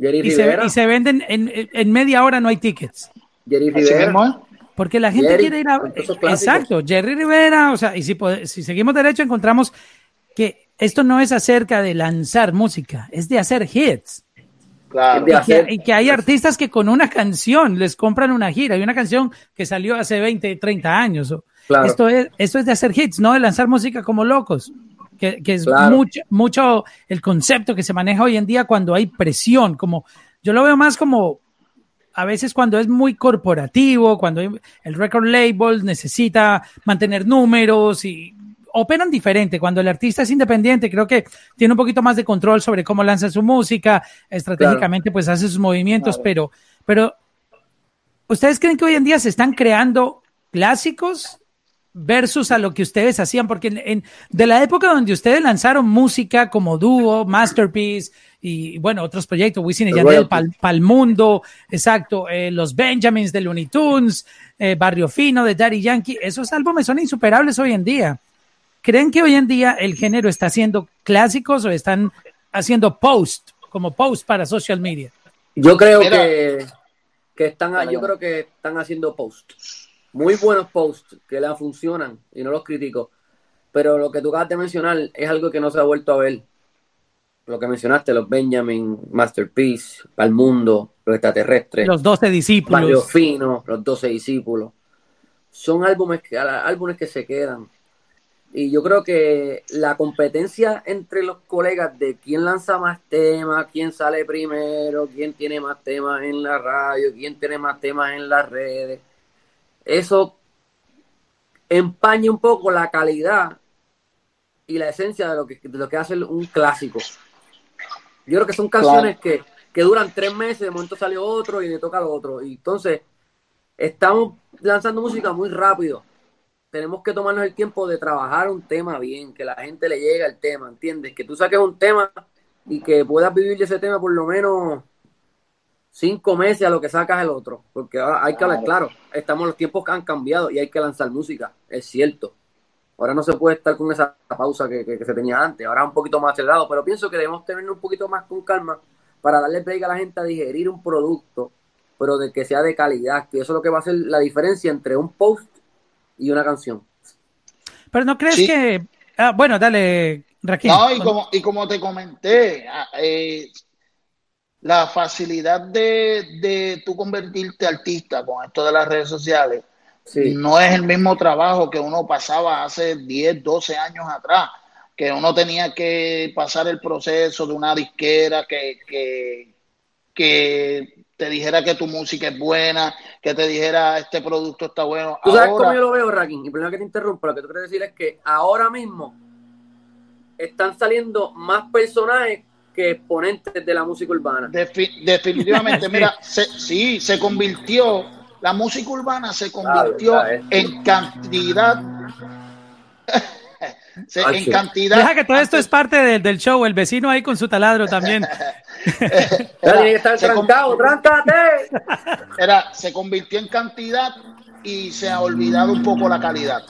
Jerry y se, y se venden en, en media hora, no hay tickets. Jerry Rivera. Porque la gente Jerry, quiere ir a... clásicos. Exacto, Jerry Rivera, o sea, y si, seguimos derecho encontramos que esto no es acerca de lanzar música, es de hacer hits. Claro. De Y que, hacer- y que hay artistas que con una canción les compran una gira y una canción que salió hace 20, 30 años. Claro. Esto, es, esto es de hacer hits, no de lanzar música como locos. Que, que es Claro. mucho, mucho el concepto que se maneja hoy en día cuando hay presión. Como yo lo veo más como a veces cuando es muy corporativo, cuando el record label necesita mantener números y operan diferente. Cuando el artista es independiente, creo que tiene un poquito más de control sobre cómo lanza su música, estratégicamente pues hace sus movimientos, Claro. pero, pero ¿ustedes creen que hoy en día se están creando clásicos versus a lo que ustedes hacían? Porque en, en- de la época donde ustedes lanzaron música como dúo, Masterpiece y bueno, otros proyectos, Wisin y Yandel. Pal, Palmundo, exacto, eh, los Benjamins de Looney Tunes, eh, Barrio Fino de Daddy Yankee, esos álbumes son insuperables hoy en día. ¿Creen que hoy en día el género está haciendo clásicos o están haciendo post, como post para social media? Yo creo Mira. que, que están, yo creo que están haciendo posts. Muy buenos posts que la funcionan y no los critico. Pero lo que tú acabas de mencionar es algo que no se ha vuelto a ver. Lo que mencionaste, los Benjamin, Masterpiece, Palmundo, los extraterrestres. Los 12 Barrio discípulos. Fino, Los Doce Discípulos. Son álbumes que, álbumes que se quedan. Y yo creo que la competencia entre los colegas de quién lanza más temas, quién sale primero, quién tiene más temas en la radio, quién tiene más temas en las redes, eso empañe un poco la calidad y la esencia de lo que, de lo que hace un clásico. Yo creo que son canciones que, que duran tres meses, de momento sale otro y le toca al otro. Y entonces, estamos lanzando música muy rápido. Tenemos que tomarnos el tiempo de trabajar un tema bien, que la gente le llegue al tema, ¿entiendes? Que tú saques un tema y que puedas vivir ese tema por lo menos cinco meses a lo que sacas el otro. Porque ahora hay que hablar claro, estamos los tiempos que han cambiado y hay que lanzar música, es cierto. Ahora no se puede estar con esa pausa que, que, se tenía antes, ahora un poquito más acelerado, pero pienso que debemos tener un poquito más con calma para darle break a la gente a digerir un producto, pero de que sea de calidad, que eso es lo que va a hacer la diferencia entre un post y una canción. Pero no crees que... Ah, bueno, dale, Raquel. No, y como, y como te comenté, ah, eh, la facilidad de, de tú convertirte artista con esto de las redes sociales no es el mismo trabajo que uno pasaba hace 10, 12 años atrás, que uno tenía que pasar el proceso de una disquera que, que, que te dijera que tu música es buena, que te dijera este producto está bueno. ¿Tú sabes cómo yo lo veo, Raquín? Y primero que te interrumpa, lo que tú quieres decir es que ahora mismo están saliendo más personajes que exponentes de la música urbana. definitivamente, mira, sí, se convirtió, la música urbana se convirtió en cantidad. en cantidad. Deja que todo esto es parte del, del show, el vecino ahí con su taladro también. está trancado, tráncate. Era, se convirtió en cantidad y se ha olvidado un poco la calidad.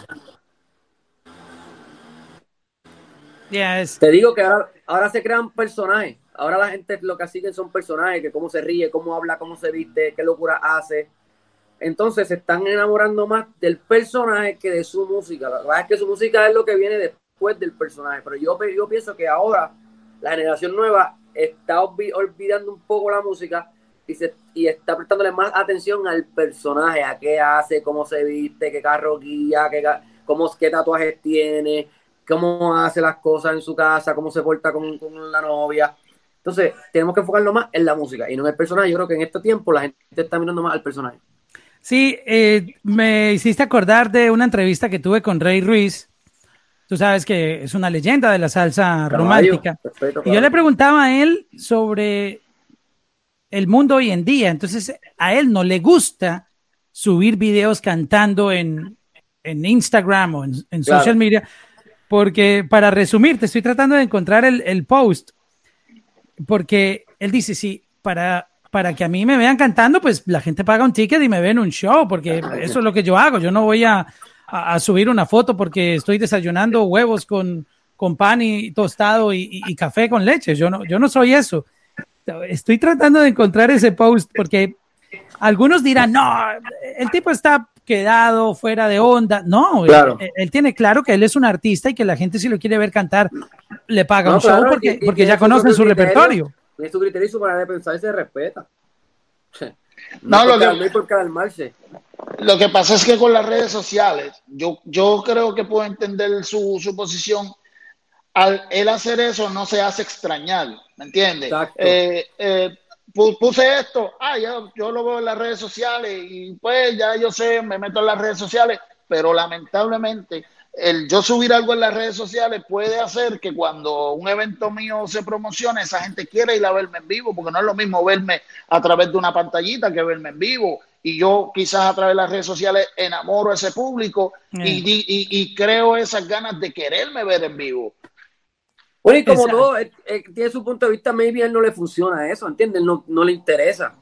Te digo que ahora, ahora se crean personajes. Ahora la gente lo que siguen son personajes, que cómo se ríe, cómo habla, cómo se viste, qué locura hace. Entonces se están enamorando más del personaje que de su música. La verdad es que su música es lo que viene después del personaje. Pero yo, pienso que ahora la generación nueva está olvidando un poco la música y está prestándole más atención al personaje, a qué hace, cómo se viste, qué carro guía, qué, cómo, qué tatuajes tiene, cómo hace las cosas en su casa, cómo se porta con, la novia. Entonces, tenemos que enfocarnos más en la música y no en el personaje. Yo creo que en este tiempo la gente está mirando más al personaje. Sí, eh, me hiciste acordar de una entrevista que tuve con Rey Ruiz. Tú sabes que es una leyenda de la salsa romántica. y yo le preguntaba a él sobre el mundo hoy en día. Entonces, a él no le gusta subir videos cantando en, Instagram o en, social media porque, para resumir, te estoy tratando de encontrar el, post, porque él dice, sí, para, para que a mí me vean cantando, pues la gente paga un ticket y me ven un show, porque eso es lo que yo hago. Yo no voy a, subir una foto porque estoy desayunando huevos con, con pan y tostado y, y, café con leche. Yo no, yo no soy eso. Estoy tratando de encontrar ese post porque algunos dirán, no, el tipo está quedado fuera de onda. No, él, tiene claro que él es un artista y que la gente si lo quiere ver cantar le paga un show porque, porque ya conocen su, repertorio. Tiene su criterio y su manera de pensar y se respeta. No, lo que, lo que pasa es que con las redes sociales, yo, yo creo que puedo entender su, su posición. Al él hacer eso no se hace extrañar, ¿me entiendes? Eh, eh, puse esto, ah, yo lo veo en las redes sociales y pues ya yo sé, me meto en las redes sociales, pero lamentablemente el yo subir algo en las redes sociales puede hacer que cuando un evento mío se promocione, esa gente quiera ir a verme en vivo, porque no es lo mismo verme a través de una pantallita que verme en vivo. Y yo quizás a través de las redes sociales enamoro a ese público y, y, y creo esas ganas de quererme ver en vivo. Bueno, y como no, eh, eh, tiene su punto de vista, maybe a él no le funciona eso, ¿entiendes? No, no le interesa.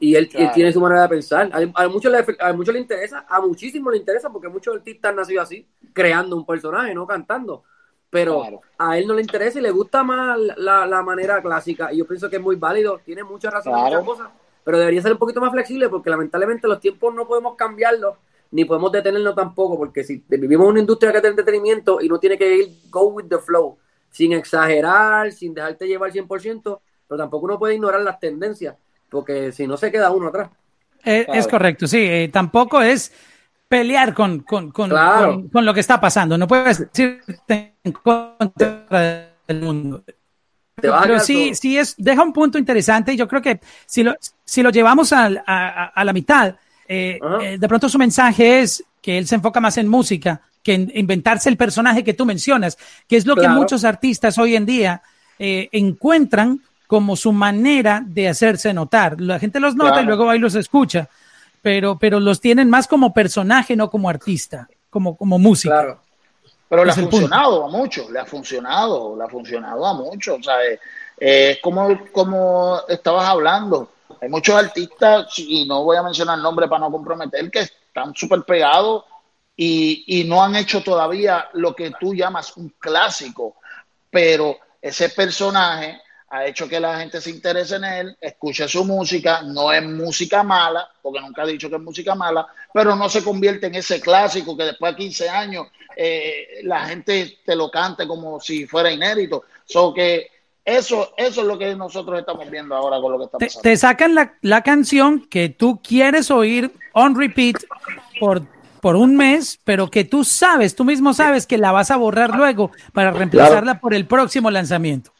Y él, tiene su manera de pensar. A, muchos le, a muchos le interesa, a muchísimos le interesa, porque muchos artistas han nacido así, creando un personaje, no cantando. Pero a él no le interesa y le gusta más la, la, manera clásica. Y yo pienso que es muy válido, tiene mucha razón en muchas cosas, pero debería ser un poquito más flexible, porque lamentablemente los tiempos no podemos cambiarlos, ni podemos detenerlo tampoco, porque si vivimos en una industria que es de entretenimiento y no tiene que ir go with the flow sin exagerar, sin dejarte llevar 100%, pero tampoco uno puede ignorar las tendencias, porque si no se queda uno atrás. Eh, es correcto, sí, eh, tampoco es pelear con, con, con, con, lo que está pasando, no puedes decirte en contra del mundo. Pero sí, sí es, deja un punto interesante y yo creo que si lo, si lo llevamos a, a, la mitad, eh, de pronto su mensaje es que él se enfoca más en música que en inventarse el personaje que tú mencionas, que es lo que muchos artistas hoy en día eh, encuentran como su manera de hacerse notar. La gente los nota y luego va y los escucha, pero, pero los tienen más como personaje, no como artista, como, como música. Claro. Pero le ha punto. funcionado a muchos, le ha funcionado, le ha funcionado a muchos. O sea, eh, eh, es como, como estabas hablando. Hay muchos artistas, y no voy a mencionar nombres para no comprometer, que están súper pegados y, y no han hecho todavía lo que tú llamas un clásico. Pero ese personaje ha hecho que la gente se interese en él, escuche su música, no es música mala, porque nunca ha dicho que es música mala, pero no se convierte en ese clásico que después de 15 años eh, la gente te lo cante como si fuera inédito. So que eso, eso es lo que nosotros estamos viendo ahora con lo que está Te, pasando. te sacan la, la canción que tú quieres oír on repeat por, por un mes, pero que tú sabes, tú mismo sabes que la vas a borrar luego para reemplazarla por el próximo lanzamiento.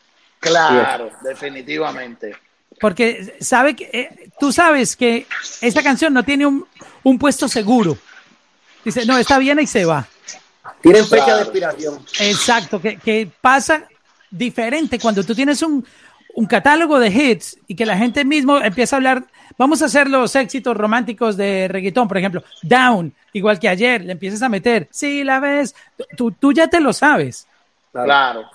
Claro, definitivamente. Porque sabe que, eh, tú sabes que esta canción no tiene un, un puesto seguro. Dice, no, está bien y se va. Tienen fecha Claro. de expiración. Exacto, que, que pasa diferente cuando tú tienes un, un catálogo de hits y que la gente mismo empieza a hablar, vamos a hacer los éxitos románticos de reggaetón, por ejemplo, Down, igual que ayer, le empiezas a meter, si la ves, tú, tú ya te lo sabes, Claro.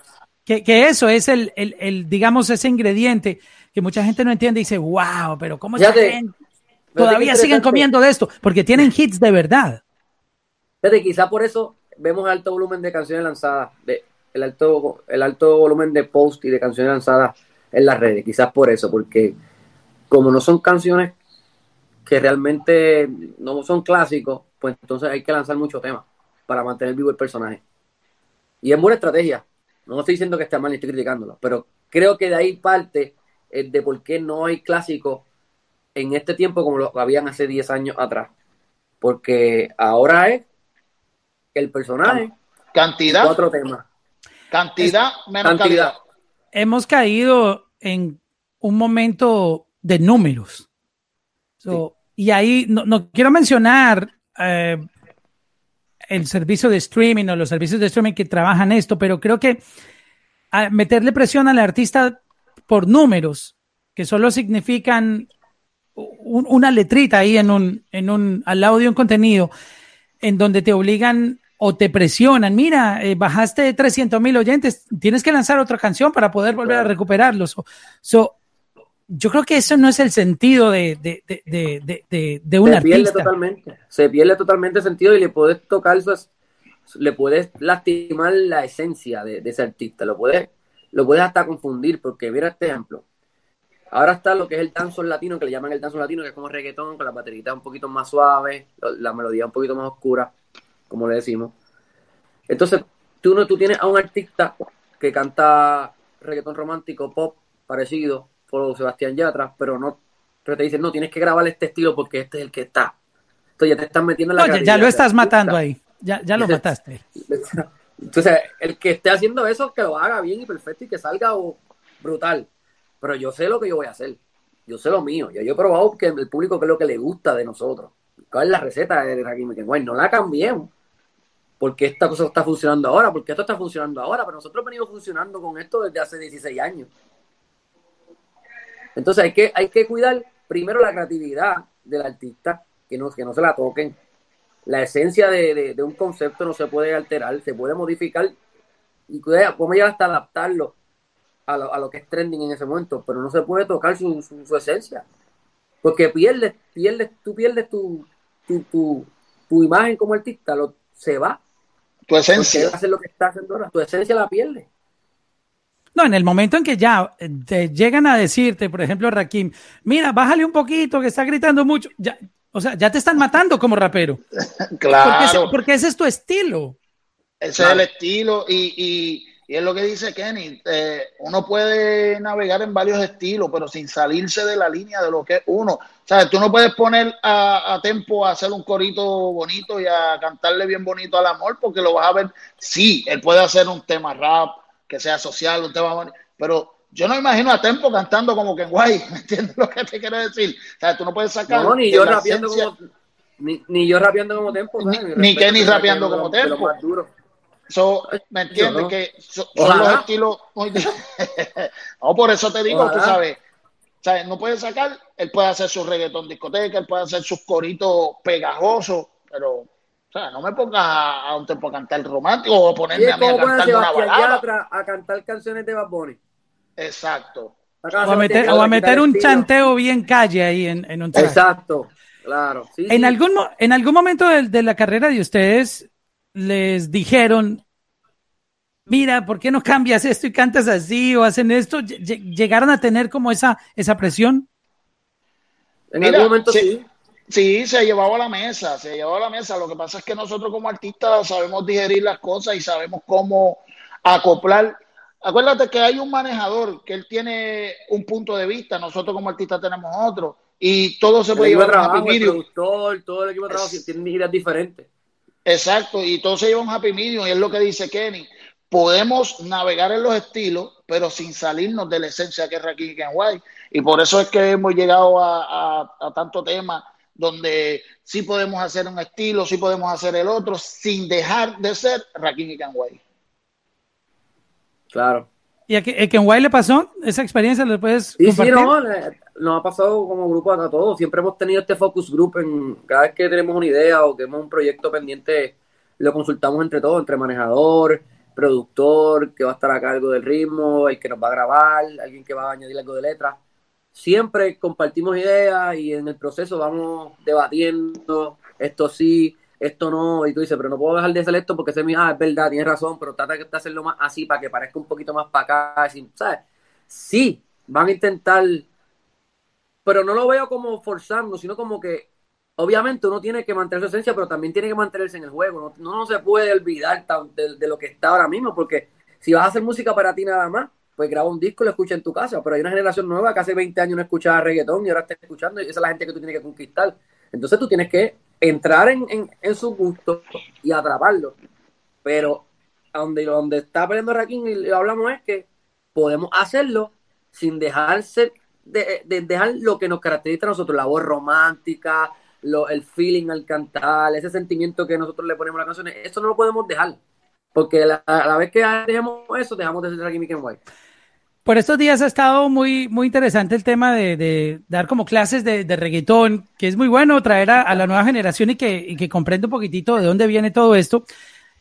Que, que eso es el, el, el, digamos, ese ingrediente que mucha gente no entiende y dice, wow, pero ¿cómo esta Fíjate, gente todavía siguen comiendo de esto? Porque tienen hits de verdad. Fíjate, quizá por eso vemos alto volumen de canciones lanzadas, de, el, alto, el alto volumen de post y de canciones lanzadas en las redes. Quizás por eso, porque como no son canciones que realmente no son clásicos, pues entonces hay que lanzar muchos temas para mantener vivo el personaje. Y es buena estrategia. No estoy diciendo que esté mal ni estoy criticándolo, pero creo que de ahí parte el de por qué no hay clásicos en este tiempo como lo habían hace 10 años atrás. Porque ahora es el personaje, Cantidad, cuatro temas. cantidad menos Cantidad. calidad. hemos caído en un momento de números. So, Y ahí no, no quiero mencionar eh, el servicio de streaming o los servicios de streaming que trabajan esto, pero creo que a meterle presión al artista por números, que solo significan un- una letrita ahí en un, en un, al lado de un contenido, en donde te obligan o te presionan, mira, eh, bajaste 300 mil oyentes, tienes que lanzar otra canción para poder volver a recuperarlos. So, so, yo creo que eso no es el sentido de, de, de, de, de, un se pierde artista. totalmente. Se pierde totalmente el sentido y le puedes tocar le puedes lastimar la esencia de, de ese artista. Lo puedes, lo puedes hasta confundir, porque mira este ejemplo. Ahora está lo que es el danzón latino, que le llaman el danzón latino, que es como reggaetón, con la baterita un poquito más suave, la melodía un poquito más oscura, como le decimos. Entonces, tú no, tú tienes a un artista que canta reggaetón romántico, pop, parecido, por Sebastián Yatra, pero no, pero te dicen, no, tienes que grabar este estilo porque este es el que está. Entonces ya te están metiendo en la No, ya, lo estás matando ahí. Ya, ya lo mataste. Entonces, el que esté haciendo eso, que lo haga bien y perfecto y que salga brutal. Pero yo sé lo que yo voy a hacer. Yo sé lo mío. Ya yo he probado que el público qué es lo que le gusta de nosotros. ¿Cuál es la receta de Rakim Kenway? No la cambiemos. Porque esta cosa está funcionando ahora, porque esto está funcionando ahora, pero nosotros venimos funcionando con esto desde hace 16 años. Entonces hay que, hay que cuidar primero la creatividad del artista, que no, que no se la toquen. La esencia de, de- de un concepto no se puede alterar, se puede modificar y podemos llegar hasta adaptarlo a lo, a lo que es trending en ese momento, pero no se puede tocar su, su- su esencia. Porque pierdes, pierdes, tú pierdes tu, tu, tu, tu imagen como artista, lo, se va. Tu esencia. él hace lo que está haciendo ahora, tu esencia la pierde. No, en el momento en que ya eh, te llegan a decirte, por ejemplo, Rakim, mira, bájale un poquito, que está gritando mucho. Ya, o sea, ya te están matando como rapero. Porque, ese, Claro. porque ese es tu estilo. Ese es el estilo y, y- y es lo que dice Kenny. eh, uno puede navegar en varios estilos, pero sin salirse de la línea de lo que es uno. O sea, tú no puedes poner a, a Tempo a hacer un corito bonito y a cantarle bien bonito al amor, porque lo vas a ver. Sí, él puede hacer un tema rap, que sea social, un tema pero yo no imagino a Tempo cantando como que guay, ¿me entiendes lo que te quiero decir? O sea, tú no puedes sacar No, ni yo rapeando como. Ni, ni yo rapeando como tempo. Ni, ¿sabes? ni respeto, Kenny rapeando como tempo. más duros. So, ¿Me entiendes? No. Que so- son los estilos. muy- no, por eso te digo, tú Ojalá. sabes. ¿sabes? No puede sacar, él puede hacer su reggaetón discoteca, él puede hacer sus coritos pegajosos, pero, o sea, no me pongas a, un tiempo a cantar romántico o ponerme a mí a cantar una balada. Yatra a cantar canciones de Bad Bunny. Exacto. O a meter, o a un estilo. chanteo bien calle ahí en, en un track. Exacto, claro. Sí, En sí. algún, en algún momento de, de la carrera de ustedes les dijeron, mira, ¿por qué no cambias esto y cantas así o hacen esto? Lle- lle- ¿Llegaron a tener como esa, esa presión? En Mira, algún momento sí. Sí. Se llevaba a la mesa, se llevaba a la mesa. Lo que pasa es que nosotros como artistas sabemos digerir las cosas y sabemos cómo acoplar. Acuérdate que hay un manejador que él tiene un punto de vista, nosotros como artistas tenemos otro y todo se El puede llevar a un happy el medium. productor, todo el equipo de trabajo tienen ideas diferentes. Exacto, y todo se lleva a un happy medium y es lo que dice Kenny. Podemos navegar en los estilos, pero sin salirnos de la esencia que es Rakim White. Y por eso es que hemos llegado a, a, a tanto tema donde sí podemos hacer un estilo, sí podemos hacer el otro, sin dejar de ser Rakim y Ken White. Claro. ¿Y a, que- a Ken White le pasó esa experiencia? ¿Le puedes Sí, no, le- nos ha pasado como grupo a todos. Siempre hemos tenido este focus group en cada vez que tenemos una idea o que tenemos un proyecto pendiente, lo consultamos entre todos, entre manejador, productor, que va a estar a cargo del ritmo, el que nos va a grabar, alguien que va a añadir algo de letra. Siempre compartimos ideas y en el proceso vamos debatiendo, esto sí, esto no, y tú dices, pero no puedo dejar de hacer esto porque es mi, ah, es verdad, tienes razón, pero trata de hacerlo más así para que parezca un poquito más para acá, así, ¿sabes? Sí, van a intentar pero no lo veo como forzando, sino como que obviamente uno tiene que mantener su esencia, pero también tiene que mantenerse en el juego. No, no se puede olvidar de lo que está ahora mismo, porque si vas a hacer música para ti nada más, pues graba un disco y lo escucha en tu casa. Pero hay una generación nueva que hace 20 años no escuchaba reggaetón y ahora está escuchando, y esa es la gente que tú tienes que conquistar. Entonces tú tienes que entrar en, en, su gusto y atraparlo. Pero donde, donde está peleando Rakim y lo hablamos es que podemos hacerlo sin dejarse de, de dejar lo que nos caracteriza a nosotros, la voz romántica, el feeling al cantar, ese sentimiento que nosotros le ponemos a las canciones, eso no lo podemos dejar. Porque a la vez que dejemos eso, dejamos de ser Rakim y White. Por estos días ha estado muy, muy interesante el tema de, de dar como clases de, de reggaetón, que es muy bueno traer a, a la nueva generación y que, y que comprenda un poquitito de dónde viene todo esto.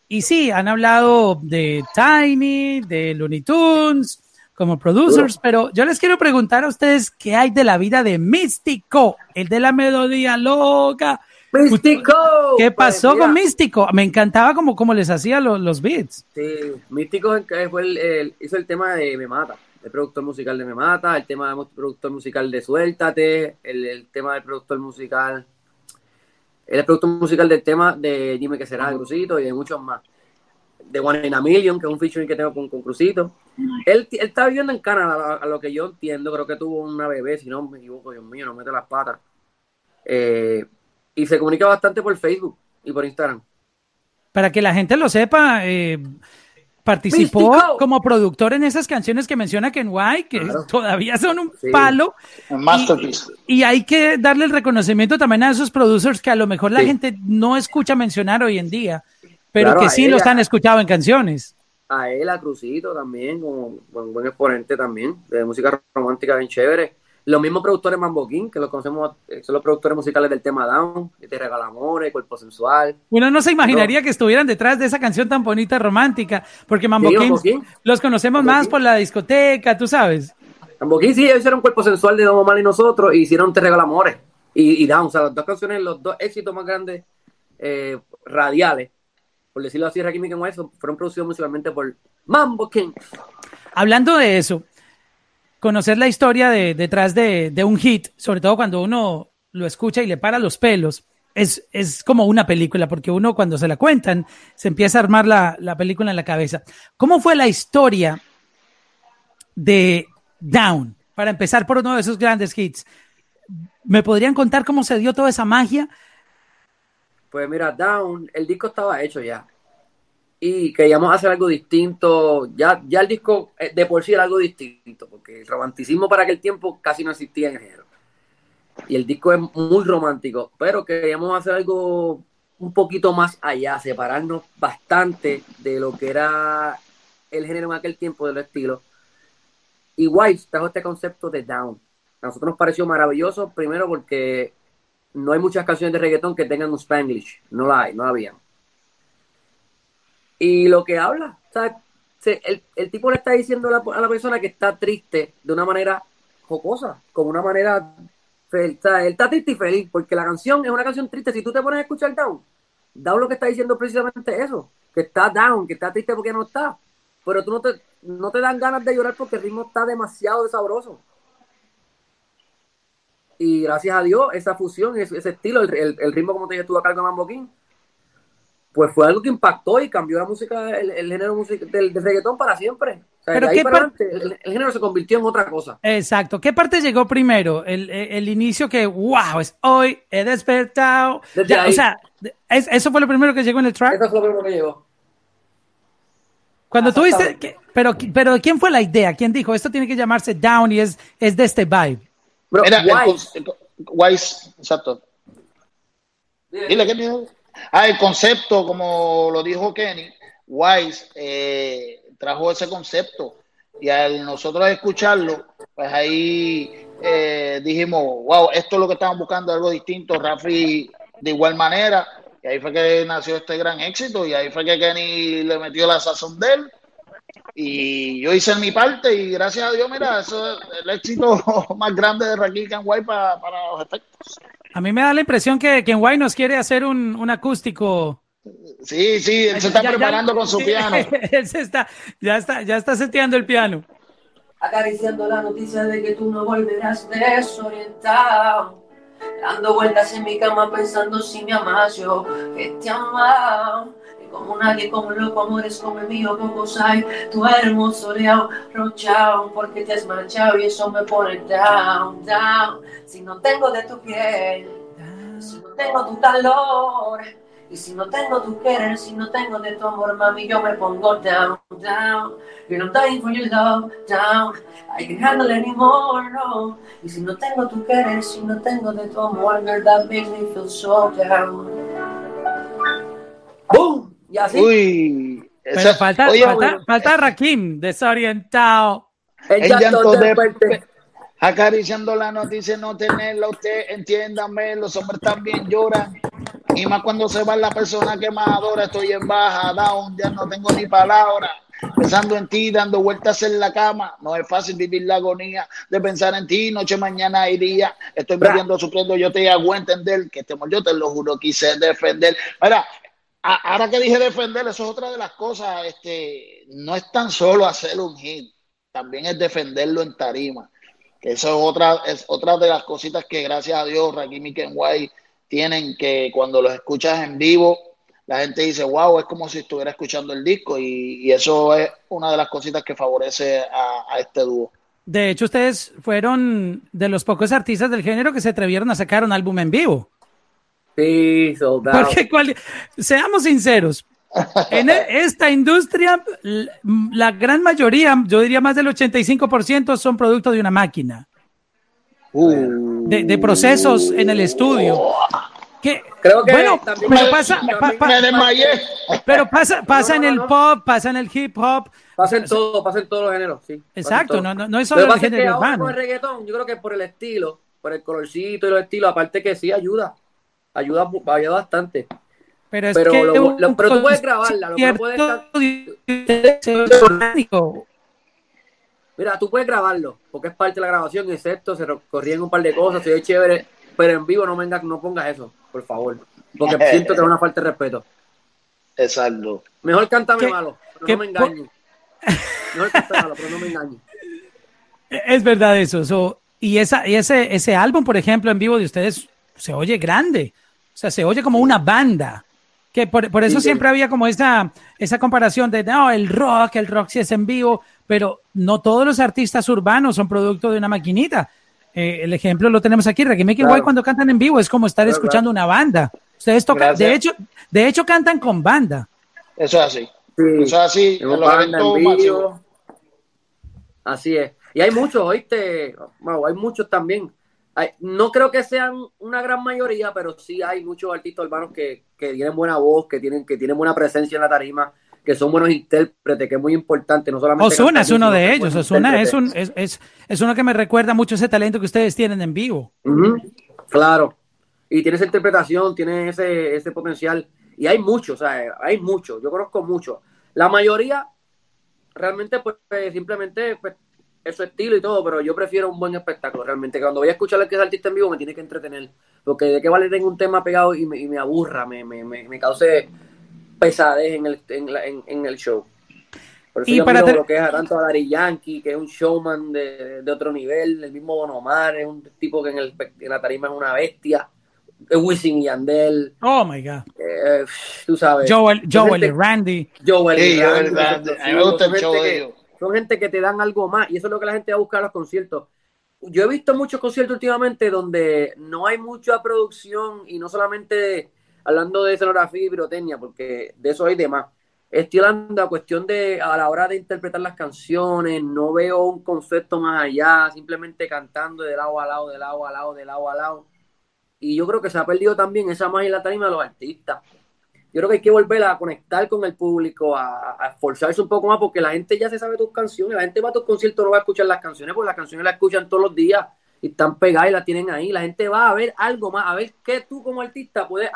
Y sí, han hablado de Tiny, de Looney Tunes, como producers, pero yo les quiero preguntar a ustedes qué hay de la vida de Místico, el de la melodía loca. ¡Místico! ¿Qué Pues, pasó con Místico? Me encantaba como, como les hacía los, los beats. Sí, Místico fue el, el- hizo el tema de Me Mata, el productor musical de Me Mata, el tema del productor musical de Suéltate, el, el tema del productor musical, el productor musical del tema de Dime que será, de Crucito y de muchos más. De One in a Million, que es un featuring que tengo con, con Crucito. Él, él está viviendo en Canadá, a, lo que yo entiendo, creo que tuvo una bebé, si no me equivoco, Dios mío, no mete las patas. Eh, y se comunica bastante por Facebook y por Instagram. Para que la gente lo sepa, eh, participó Místico. como productor en esas canciones que menciona Ken White, que Claro. todavía son un Sí. palo. Un masterpiece. Y hay que darle el reconocimiento también a esos producers que a lo mejor la Sí. gente no escucha mencionar hoy en día, pero Claro, que sí ella. los han escuchado en canciones. a él, a Crucito también, como buen, buen exponente también, de música romántica bien chévere. Los mismos productores Mambo King, que los conocemos, eh, son los productores musicales del tema Down, Te Regala Amores, Cuerpo Sensual. Uno no se imaginaría que estuvieran detrás de esa canción tan bonita, romántica, porque Mambo Sí, los conocemos Mambo más King. por la discoteca, tú sabes. Mambo King sí, ellos hicieron Cuerpo Sensual de Don Omar y nosotros, y hicieron Te Regala Amores. Y, y Down, o sea, las dos canciones, los dos éxitos más grandes eh, radiales, por decirlo así, Rakim y Ken White, son- fueron producidos musicalmente por Mambo King. Hablando de eso, conocer la historia de, detrás de, un hit, sobre todo cuando uno lo escucha y le para los pelos, es, es como una película, porque uno cuando se la cuentan se empieza a armar la, la película en la cabeza. ¿Cómo fue la historia de Down? Para empezar por uno de esos grandes hits. ¿Me podrían contar cómo se dio toda esa magia? Pues mira, Down, el disco estaba hecho ya. Y queríamos hacer algo distinto. Ya, ya el disco eh, de por sí era algo distinto, porque el romanticismo para aquel tiempo casi no existía en el género. y el disco es muy romántico, pero queríamos hacer algo un poquito más allá, separarnos bastante de lo que era el género en aquel tiempo de los estilos. Y White trajo este concepto de down. A nosotros nos pareció maravilloso, primero porque no hay muchas canciones de reggaetón que tengan un spanglish, no la hay, no la habían. Y lo que habla, el, el, tipo le está diciendo a la, a la, persona que está triste de una manera jocosa, como una manera él está triste y feliz, porque la canción es una canción triste. Si tú te pones a escuchar Down, Down lo que está diciendo precisamente eso, que está down, que está triste porque no está. Pero tú no te, no te dan ganas de llorar porque el ritmo está demasiado sabroso. Y gracias a Dios, esa fusión, ese, estilo, el, ritmo, como te dije, estuvo a cargo de Mambo King, pues fue algo que impactó y cambió la música, el, género music, del, del, reggaetón para siempre. Pero ¿qué el, género se convirtió en otra cosa. Exacto. ¿Qué parte llegó primero? El, el inicio que, wow, es hoy, he despertado. o sea, ¿eso fue lo primero que llegó en el track? Eso fue lo primero que llegó. Cuando tuviste, pero, pero ¿quién fue la idea? ¿Quién dijo esto tiene que llamarse Down y es, es de este vibe? Bro, Era Wise. Wise, exacto. Dile, ¿qué dijo? Ah, el concepto, como lo dijo Kenny, Wise eh, trajo ese concepto. Y al nosotros escucharlo, pues ahí eh, dijimos, wow, esto es lo que estaban buscando, algo distinto, Rafi de igual manera, y ahí fue que nació este gran éxito y ahí fue que Kenny le metió la sazón de él. Y yo hice mi parte y gracias a Dios, mira, eso es el éxito más grande de Raquel Canguay para, para los efectos. A mí me da la impresión que Ken White nos quiere hacer un, un acústico. Sí, sí, él se está preparando con su piano. él se está, ya está, ya está seteando el piano. Acariciando la noticia de que tú no volverás desorientado. Dando vueltas en mi cama pensando si me amas yo, que te amo como nadie, como loco, amores como el mío, pocos hay. Tu hermoso leao, rochao, porque te has marchado y eso me pone down, down. Si no tengo de tu piel, si no tengo tu calor, y si no tengo tu querer, si no tengo de tu amor, mami, yo me pongo down, down. You're not dying for your love, down. I can't handle anymore, no. Y si no tengo tu querer, si no tengo de tu amor, girl, that makes me feel so down. ¡Boom! Y así. Uy. Pero falta, falta, falta Rakim, desorientado. El, llanto, de, acariciando la noticia, no tenerla, usted entiéndame, los hombres también lloran. Y más cuando se va la persona que más adora, estoy en baja, down, ya no tengo ni palabra. Pensando en ti, dando vueltas en la cama, no es fácil vivir la agonía de pensar en ti, noche, mañana y día. Estoy viviendo, sufriendo, yo te hago entender que este yo te lo juro, quise defender. Mira, ahora que dije defender, eso es otra de las cosas. Este, no es tan solo hacer un hit, también es defenderlo en tarima. Eso es otra, es otra de las cositas que gracias a Dios Rakim y tienen que cuando los escuchas en vivo, la gente dice, wow, es como si estuviera escuchando el disco y, eso es una de las cositas que favorece a, a este dúo. De hecho, ustedes fueron de los pocos artistas del género que se atrevieron a sacar un álbum en vivo. Sí, soldado. Porque seamos sinceros, en e, esta industria, la gran mayoría, yo diría más del 85%, son producto de una máquina. Uh. De, procesos en el estudio. Que, Creo que bueno, pero pasa, pero pasa, pasa en el pop, pasa en el hip hop. Pasa en todo, pasa en todos los géneros, sí. Exacto, no, no, es solo el género urbano. el reggaetón, yo creo que por el estilo, por el colorcito y los estilos, aparte que sí ayuda ayuda, ayuda bastante. Pero, es que lo, pero tú puedes grabarla, lo que puedes Mira, tú puedes grabarlo, porque es parte de la grabación, excepto se corrían un par de cosas, se ve chévere, pero en vivo no venga, no pongas eso, por favor, porque siento que es una falta de respeto. Exacto. Mejor cántame malo, pero no me engañes. Mejor cántame malo, pero no me engañes. Es verdad eso, y, esa, y ese, ese álbum, por ejemplo, en vivo de ustedes se oye grande, o sea, se oye como una banda. Que por, por eso siempre había como esa, esa comparación de, no, el rock, el rock sí es en vivo, pero no todos los artistas urbanos son producto de una maquinita. Eh, el ejemplo lo tenemos aquí, Reggae Making claro. cuando cantan en vivo es como estar escuchando una banda. Ustedes tocan, de hecho, de hecho cantan con banda. Eso es así. Eso es así. Así es. Y hay muchos, oíste, bueno, hay muchos también no creo que sean una gran mayoría, pero sí hay muchos artistas urbanos que, que tienen buena voz, que tienen, que tienen buena presencia en la tarima, que son buenos intérpretes, que es muy importante, no solamente Osuna es uno de ellos. Osuna es, un, es, es, es uno que me recuerda mucho ese talento que ustedes tienen en vivo. Claro. Y tiene esa interpretación, tiene ese, ese potencial. Y hay muchos, o sea, hay muchos. Yo conozco muchos. La mayoría realmente, pues, pues, simplemente, pues, es su estilo y todo, pero yo prefiero un buen espectáculo, realmente. Que cuando voy a escuchar al que es artista en vivo, me tiene que entretener. Porque de qué vale tengo un tema pegado y me, y me aburra, me, me, me, me cause pesadez en el, en, la- en, en el show. Por eso Y yo para lo que es a tanto a Dari Yankee, que es un showman de, de otro nivel, el mismo Don Omar, es un tipo que en, el, en la tarima es una bestia. Es Wisin y Yandel, Oh my God. eh, tú sabes. Joel, Joel y Randy. Joel y yo, Randy, a el son gente que- te dan algo más y eso es lo que la gente va a buscar a los conciertos. Yo he visto muchos conciertos últimamente donde no hay mucha producción y no solamente hablando de escenografía y pirotecnia, porque de eso hay de más. Estoy hablando a cuestión de a la hora de interpretar las canciones, no veo un concepto más allá, simplemente cantando de lado a lado, de lado a lado, de lado a lado. Y yo creo que se ha perdido también esa magia en la tarima de los artistas. Yo creo que hay que volver a conectar con el público, a, esforzarse un poco más, porque la gente ya se sabe tus canciones. La gente va a tus conciertos, no va a escuchar las canciones, porque las canciones las escuchan todos los días y están pegadas y las tienen ahí. La gente va a ver algo más, a ver qué tú como artista puedes,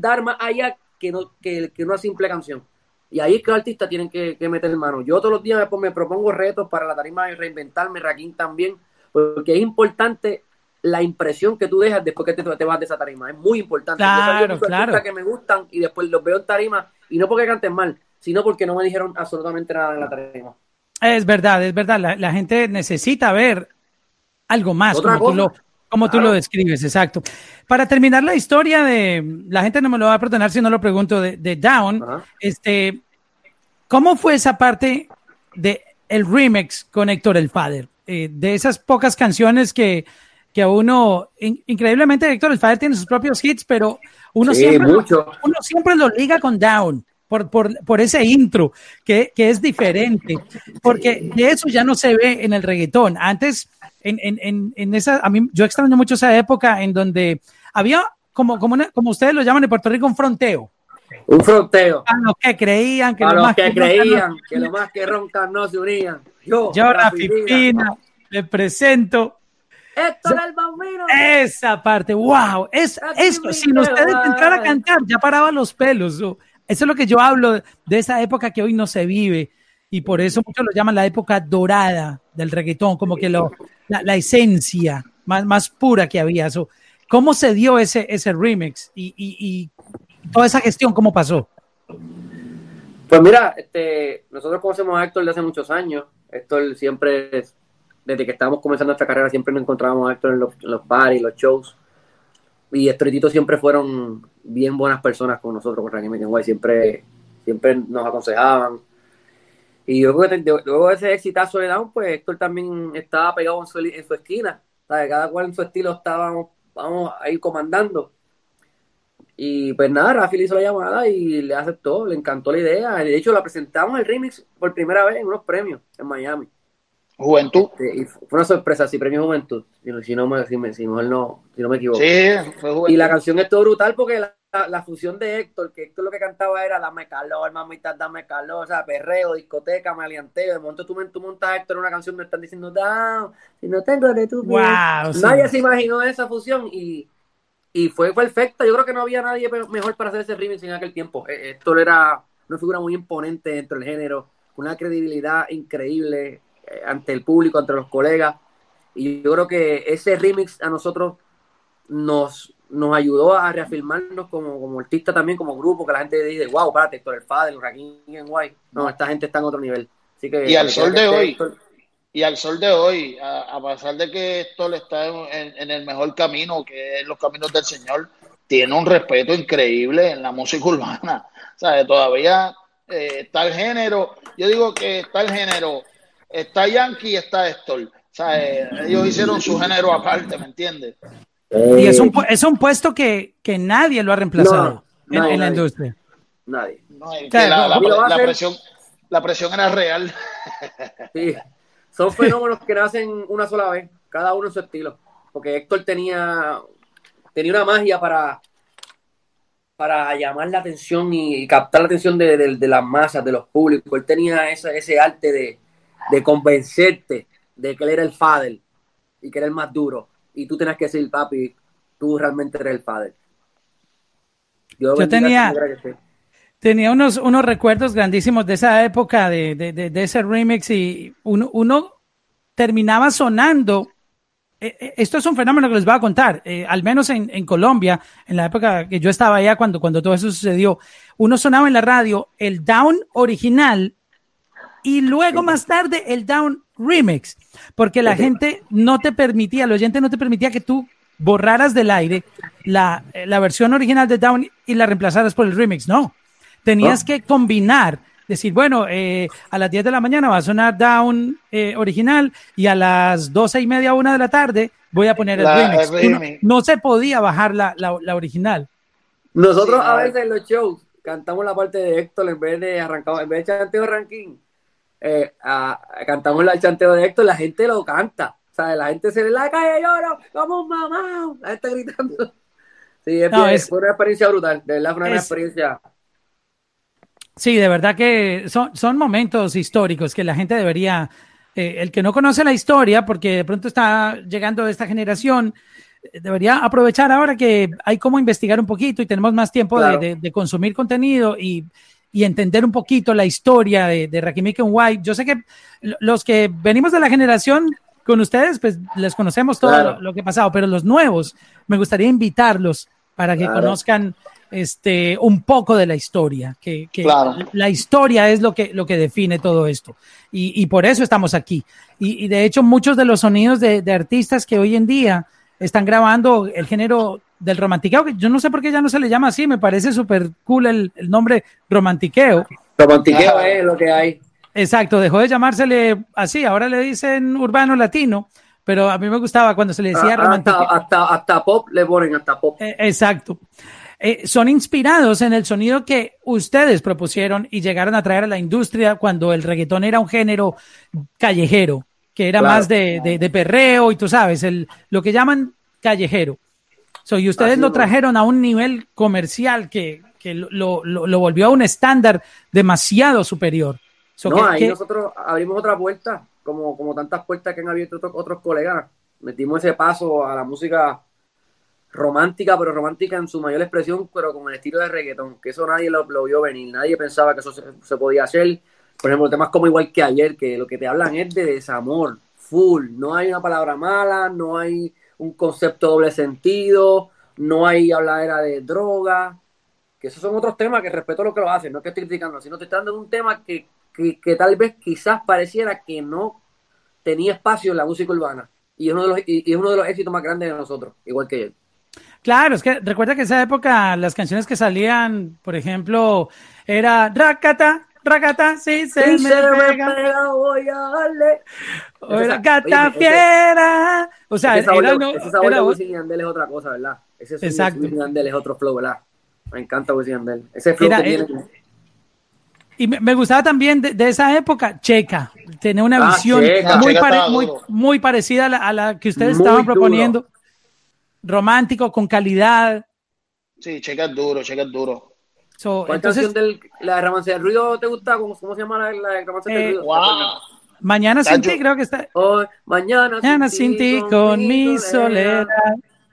dar más allá que, no, que, una simple canción. Y ahí es que los artistas tienen que, meter mano. Yo todos los días me, pon- me propongo retos para la tarima de reinventarme, Raquín también, porque es importante la impresión que tú dejas después que te, te vas de esa tarima. Es muy importante. Yo Claro, artistas claro. que me gustan y después los veo en tarima y no porque canten mal, sino porque no me dijeron absolutamente nada en la tarima. Es verdad, es verdad. La, la gente necesita ver algo más, Otra como tú, lo, cosa. como tú Claro. lo describes, exacto. Para terminar la historia de, la gente no me lo va a perdonar si no lo pregunto, de, de Down, Ajá. este, ¿cómo fue esa parte de el remix con Héctor el Father? Eh, de esas pocas canciones que, que uno, in- increíblemente Héctor el Father tiene sus propios hits, pero uno Sí, siempre, lo- mucho. uno siempre lo liga con Down. Por, por, por ese intro que, que es diferente, porque de eso ya no se ve en el reggaetón. Antes, en, en, en, en esa, a mí, yo extraño mucho esa época en donde había, como, como, una- como ustedes lo llaman en Puerto Rico, un fronteo. Un fronteo. A los que creían que A lo los más que roncan creían no- que lo más que roncan no se unían. Yo, Yo, Rafi Rafi Pina. Pina, le presento Héctor el Bambino. esa parte. ¡Wow! Es, esto, sin ustedes entrar a cantar, ya paraba los pelos. Eso es lo que yo hablo de esa época que hoy no se vive. Y por eso muchos lo llaman la época dorada del reggaetón, como que lo, la, la esencia más, más pura que había. So, ¿Cómo se dio ese, ese remix y, y, y toda esa gestión, cómo pasó? Pues mira, este, nosotros conocemos a Héctor de hace muchos años. Héctor siempre, desde que estábamos comenzando nuestra carrera, siempre nos encontrábamos a Héctor en los, en los parties, los shows. Y Tito siempre fueron bien buenas personas con nosotros, con Randy Guay. Siempre, siempre nos aconsejaban. Y luego de, de- luego de ese exitazo de Down, pues Héctor también estaba pegado en su, en su esquina. Cada cual en su estilo estábamos vamos a ir comandando. Y pues nada, Rafi le hizo la llamada y le aceptó, le encantó la idea. De hecho, la presentamos el remix por primera vez en unos premios en Miami. Juventud. Este, y fue una sorpresa, sí, premio Juventud. Si no, si no, me, si, me- si mejor no, si no me equivoco. Sí, fue juventud. Y la canción estuvo brutal porque la, la, la fusión de Héctor, que Héctor lo que cantaba era dame calor, mamita, dame calor, o sea, perreo, discoteca, maleanteo. De momento tú, tú montas a Héctor en una canción donde están diciendo, down, si no tengo de tu piel". Wow, sí. Nadie se imaginó esa fusión y, y fue perfecta. Yo creo que no había nadie mejor para hacer ese remix en aquel tiempo. Eh, Héctor era una figura muy imponente dentro del género, con una credibilidad increíble ante el público, ante los colegas. Y yo creo que ese remix a nosotros nos, nos ayudó a reafirmarnos como, como artista también, como grupo, que la gente dice, wow, espérate, Héctor el Fader, Raquín en Guay. No, esta gente está en otro nivel. Así que, Y al sol de hoy. Héctor, Y al sol de hoy, a, a pesar de que Héctor está en, en- en el mejor camino, que es los caminos del Señor, tiene un respeto increíble en la música urbana. O sea, todavía eh, está el género. Yo digo que está el género. Está Yankee y está Héctor. O sea, eh, ellos hicieron su género aparte, ¿me entiendes? Y es un, pu- es un puesto que, que nadie lo ha reemplazado No, en, nadie, en la nadie. industria. Nadie. Claro, la, presión, la presión era real. Sí. Son fenómenos que nacen una sola vez, cada uno en su estilo. porque Héctor tenía, tenía una magia para, para llamar la atención y, captar la atención de, de, las masas, de los públicos. Él tenía ese, ese arte de, de convencerte de que él era el father y que era el más duro. Y tú tenías que decir, papi, tú realmente eres el padre. Yo, tenía, tenía unos, unos recuerdos grandísimos de esa época, de, de, de, ese remix, y uno, uno terminaba sonando. Eh, eh, esto es un fenómeno que les voy a contar, eh, al menos en, en, Colombia, en la época que yo estaba allá cuando, cuando todo eso sucedió, uno sonaba en la radio el down original y luego más tarde el down remix, porque la gente no te permitía, el oyente no te permitía que tú borraras del aire la, la versión original de Down y la reemplazaras por el remix. No, tenías que combinar, decir, bueno, eh, a las 10 de la mañana va a sonar Down eh, original y a las 12 y media, una de la tarde voy a poner el remix. no se podía bajar la, la, original. Nosotros a veces en los shows cantamos la parte de Héctor en vez de arrancar, en vez de chanteo ranking, eh, cantamos el chanteo de Héctor, la gente lo canta. La gente se ve en la calle lloro, como mamá, la gente gritando. Sí, es, fue una experiencia brutal, de verdad fue una experiencia. Sí, de verdad que son, son momentos históricos que la gente debería, eh, el que no conoce la historia, porque de pronto está llegando esta generación, eh, debería aprovechar ahora que hay como investigar un poquito y tenemos más tiempo de, consumir contenido y, y, entender un poquito la historia de, de Rakim White. Yo sé que los que venimos de la generación con ustedes, pues les conocemos todo lo, que ha pasado, pero los nuevos, me gustaría invitarlos para que conozcan este, un poco de la historia, que, la historia es lo que, lo que define todo esto. Y, por eso estamos aquí. Y, de hecho, muchos de los sonidos de, artistas que hoy en día están grabando el género del romantiqueo, que yo no sé por qué ya no se le llama así, me parece súper cool el, el, nombre romantiqueo. Romantiqueo es lo que hay. Exacto, dejó de llamársele así, ahora le dicen urbano latino, pero a mí me gustaba cuando se le decía ah, hasta, hasta, hasta, pop le ponen, hasta pop. Eh, exacto. Eh, son inspirados en el sonido que ustedes propusieron y llegaron a traer a la industria cuando el reggaetón era un género callejero, que era más de, de, perreo y tú sabes, el, lo que llaman callejero. Y ustedes lo trajeron a un nivel comercial que, que lo, lo, lo volvió a un estándar demasiado superior. No, ahí nosotros abrimos otra puerta, como, como tantas puertas que han abierto otros, colegas. Metimos ese paso a la música romántica, pero romántica en su mayor expresión, pero con el estilo de reggaetón, que eso nadie lo, vio venir, nadie pensaba que eso se, podía hacer. Por ejemplo, temas como igual que ayer, que lo que te hablan es de desamor, full, no hay una palabra mala, no hay un concepto doble sentido, no hay habladera de droga, que esos son otros temas que respeto lo que lo hacen, no que estoy criticando, sino te están dando un tema que que, tal vez quizás pareciera que no tenía espacio en la música urbana. Y es uno de los, y, es uno de los éxitos más grandes de nosotros, igual que él. Claro, es que recuerda que esa época las canciones que salían, por ejemplo, era Rakata, Rakata, sí, se, me, pega. voy a darle. O era Gata Fiera. O sea, ese sabor, era, no, ese sabor de Wisin y Andel es otra cosa, ¿verdad? Ese Exacto. Wisin y Andel es otro flow, ¿verdad? Me encanta Wisin y Andel. Ese flow que tiene... Y me, gustaba también de, esa época, Checa. Tenía una ah, visión muy, muy, parecida a la, que ustedes estaban proponiendo. Romántico, con calidad. Sí, Checa es duro, Checa es duro. ¿Cuál entonces, canción del, la de Romance del Ruido te gusta? ¿Cómo, cómo se llama la, la de Romance del eh, Ruido? Mañana sin ti, creo que está. Hoy, mañana, mañana sin, ti, con, mi soledad.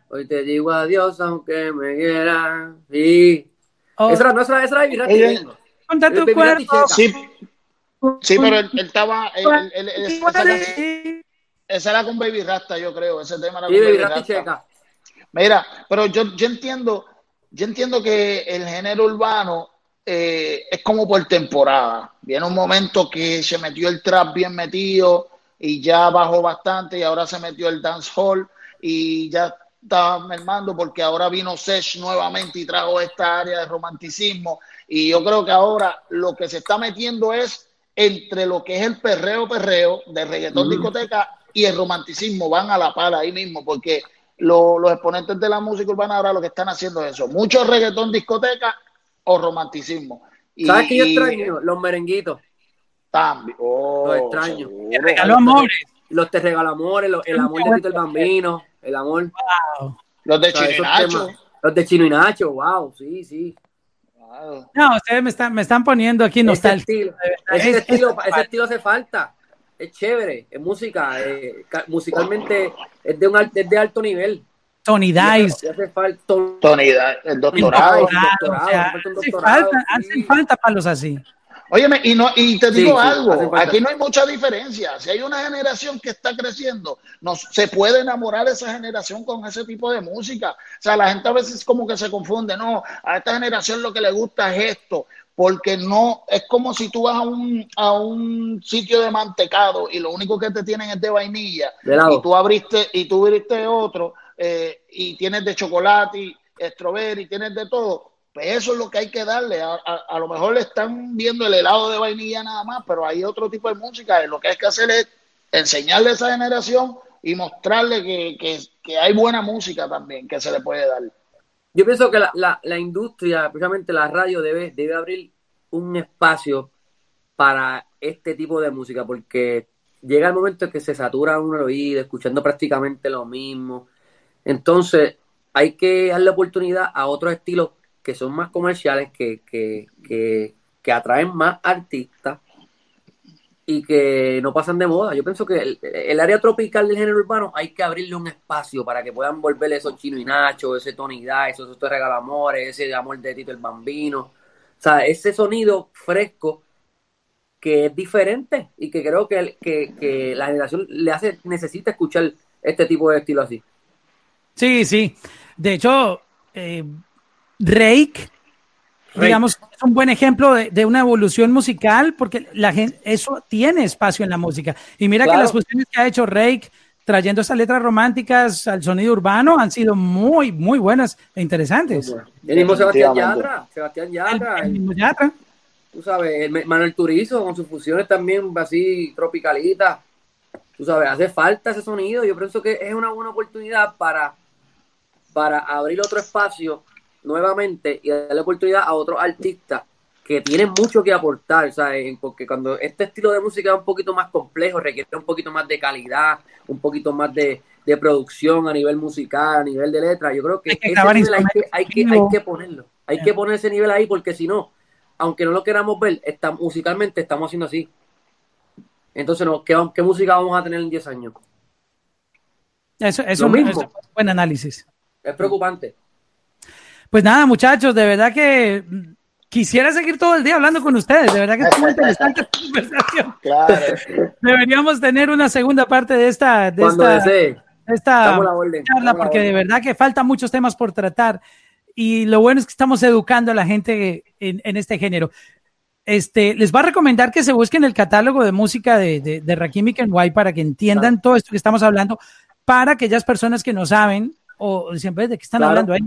Hoy te digo adiós aunque me quiera. Y... Oh. Esa, no, esa, esa era de contra tu cuerpo. Sí, sí, pero él, estaba. Él, esa, era con Baby Rasta, yo creo. Ese tema era con Baby, Rasta. Mira, pero yo, yo entiendo, yo entiendo que el género urbano eh, es como por temporada. Viene un momento que se metió el trap bien metido y ya bajó bastante y ahora se metió el dancehall y ya está mermando porque ahora vino Sesh nuevamente y trajo esta área de romanticismo y yo creo que ahora lo que se está metiendo es entre lo que es el perreo, perreo, de reggaetón, discoteca y el romanticismo. Van a la par ahí mismo, porque los exponentes de la música urbana ahora lo que están haciendo es eso. Mucho reggaetón, discoteca o romanticismo. ¿Sabes qué yo extraño? Los merenguitos. También. Oh, los extraño. Te regaló amores. Los te regaló amores, el amor de Tito el Bambino. el amor. Wow. Los de O sea, Chino y Nacho. temas. Los de Chino y Nacho, wow, sí, sí. Wow. No, ustedes me están, me están poniendo aquí Ese nostalgia. estilo, Es- ese, es- estilo, ese estilo hace falta. Es chévere, es música, eh, ca- musicalmente es de, un, es de alto nivel. Tony Dice. y hace falta Tony da- el doctorado. hacen falta palos así. Óyeme, y, no, y te digo sí, algo, aquí no hay mucha diferencia. Si hay una generación que está creciendo, no, se puede enamorar esa generación con ese tipo de música. O sea, la gente a veces como que se confunde, no, a esta generación lo que le gusta es esto, porque no, es como si tú vas a un, a un sitio de mantecado y lo único que te tienen es de vainilla, De y tú abriste, y tú abriste otro, eh, y tienes de chocolate, y strawberry, tienes de todo. Pues eso es lo que hay que darle. A, a- a lo mejor le están viendo el helado de vainilla nada más, pero hay otro tipo de música. y Lo que hay que hacer es enseñarle a esa generación y mostrarle que, que- que hay buena música también que se le puede dar. Yo pienso que la, la, la industria, precisamente la radio, debe, debe abrir un espacio para este tipo de música, porque llega el momento en que se satura uno el oído, escuchando prácticamente lo mismo. Entonces, hay que darle oportunidad a otros estilos que son más comerciales, que, que, que, que atraen más artistas y que no pasan de moda. Yo pienso que el, área tropical del género urbano hay que abrirle un espacio para que puedan volver esos Chino y Nacho, ese Tony Dice, esos Te Regala Amores, ese amor de Tito el Bambino. O sea, ese sonido fresco que es diferente y que creo que, que, que la generación le hace, necesita escuchar este tipo de estilo así. Sí, sí. De hecho, eh, Rake. Digamos, es un buen ejemplo de, de una evolución musical porque la gente, eso tiene espacio en la música. Y mira que las fusiones que ha hecho Rake trayendo esas letras románticas al sonido urbano han sido muy, muy buenas e interesantes. El mismo Sebastián. Yatra, Sebastián El- Yatra, el el- mismo Yatra. tú sabes, el Manuel Turizo con sus fusiones también así tropicalitas. Tú sabes, hace falta ese sonido. Yo pienso que es una buena oportunidad para, para abrir otro espacio nuevamente y darle oportunidad a otros artistas que tienen mucho que aportar, ¿sabes? Porque cuando este estilo de música es un poquito más complejo, requiere un poquito más de calidad, un poquito más de, de producción a nivel musical, a nivel de letra, yo creo que, Hay que ese nivel hay, que, hay, que, hay que ponerlo. Hay que poner ese nivel ahí porque si no, aunque no lo queramos ver, está, musicalmente estamos haciendo así. Entonces, no, ¿qué, ¿qué música vamos a tener en 10 años? Eso, eso mismo. es un buen análisis. Es preocupante. Pues nada, muchachos, de verdad que mm, quisiera seguir todo el día hablando con ustedes. De verdad que es muy interesante esta conversación. Claro. Deberíamos tener una segunda parte de esta, de Cuando esta, desee. esta orden, charla, porque de verdad que faltan muchos temas por tratar. Y lo bueno es que estamos educando a la gente en, en este género. Este, les va a recomendar que se busquen el catálogo de música de, de, de Rakim y Kenway para que entiendan Claro. todo esto que estamos hablando, para aquellas personas que no saben o siempre de qué están Claro. hablando ahí.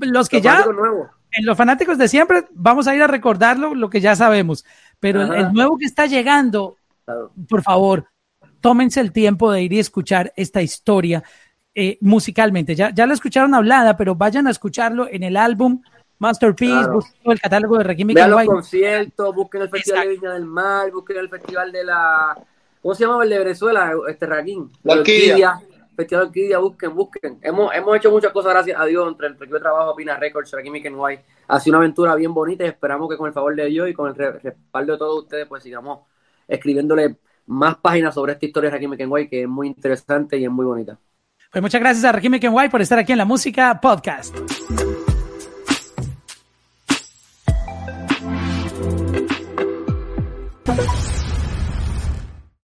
Los que ya, nuevos. en los fanáticos de siempre, vamos a ir a recordarlo, lo que ya sabemos. Pero el, el nuevo que está llegando, Claro. por favor, tómense el tiempo de ir y escuchar esta historia eh, musicalmente. Ya, ya la escucharon hablada, pero vayan a escucharlo en el álbum Masterpiece, Claro. busquen el catálogo de y Vean los conciertos, busquen el Festival de Viña del Mar, busquen el Festival de la. ¿Cómo se llama el de Venezuela? Este Raquín. La Orquídea vestido Festival Orquídea, busquen, busquen. Hemos, hemos hecho muchas cosas, gracias a Dios, entre el propio trabajo, Pina Records, aquí en Ha sido una aventura bien bonita y esperamos que con el favor de Dios y con el respaldo de todos ustedes, pues sigamos escribiéndole más páginas sobre esta historia de Rakim White, que es muy interesante y es muy bonita. Pues muchas gracias a Rakim White por estar aquí en la Música Podcast.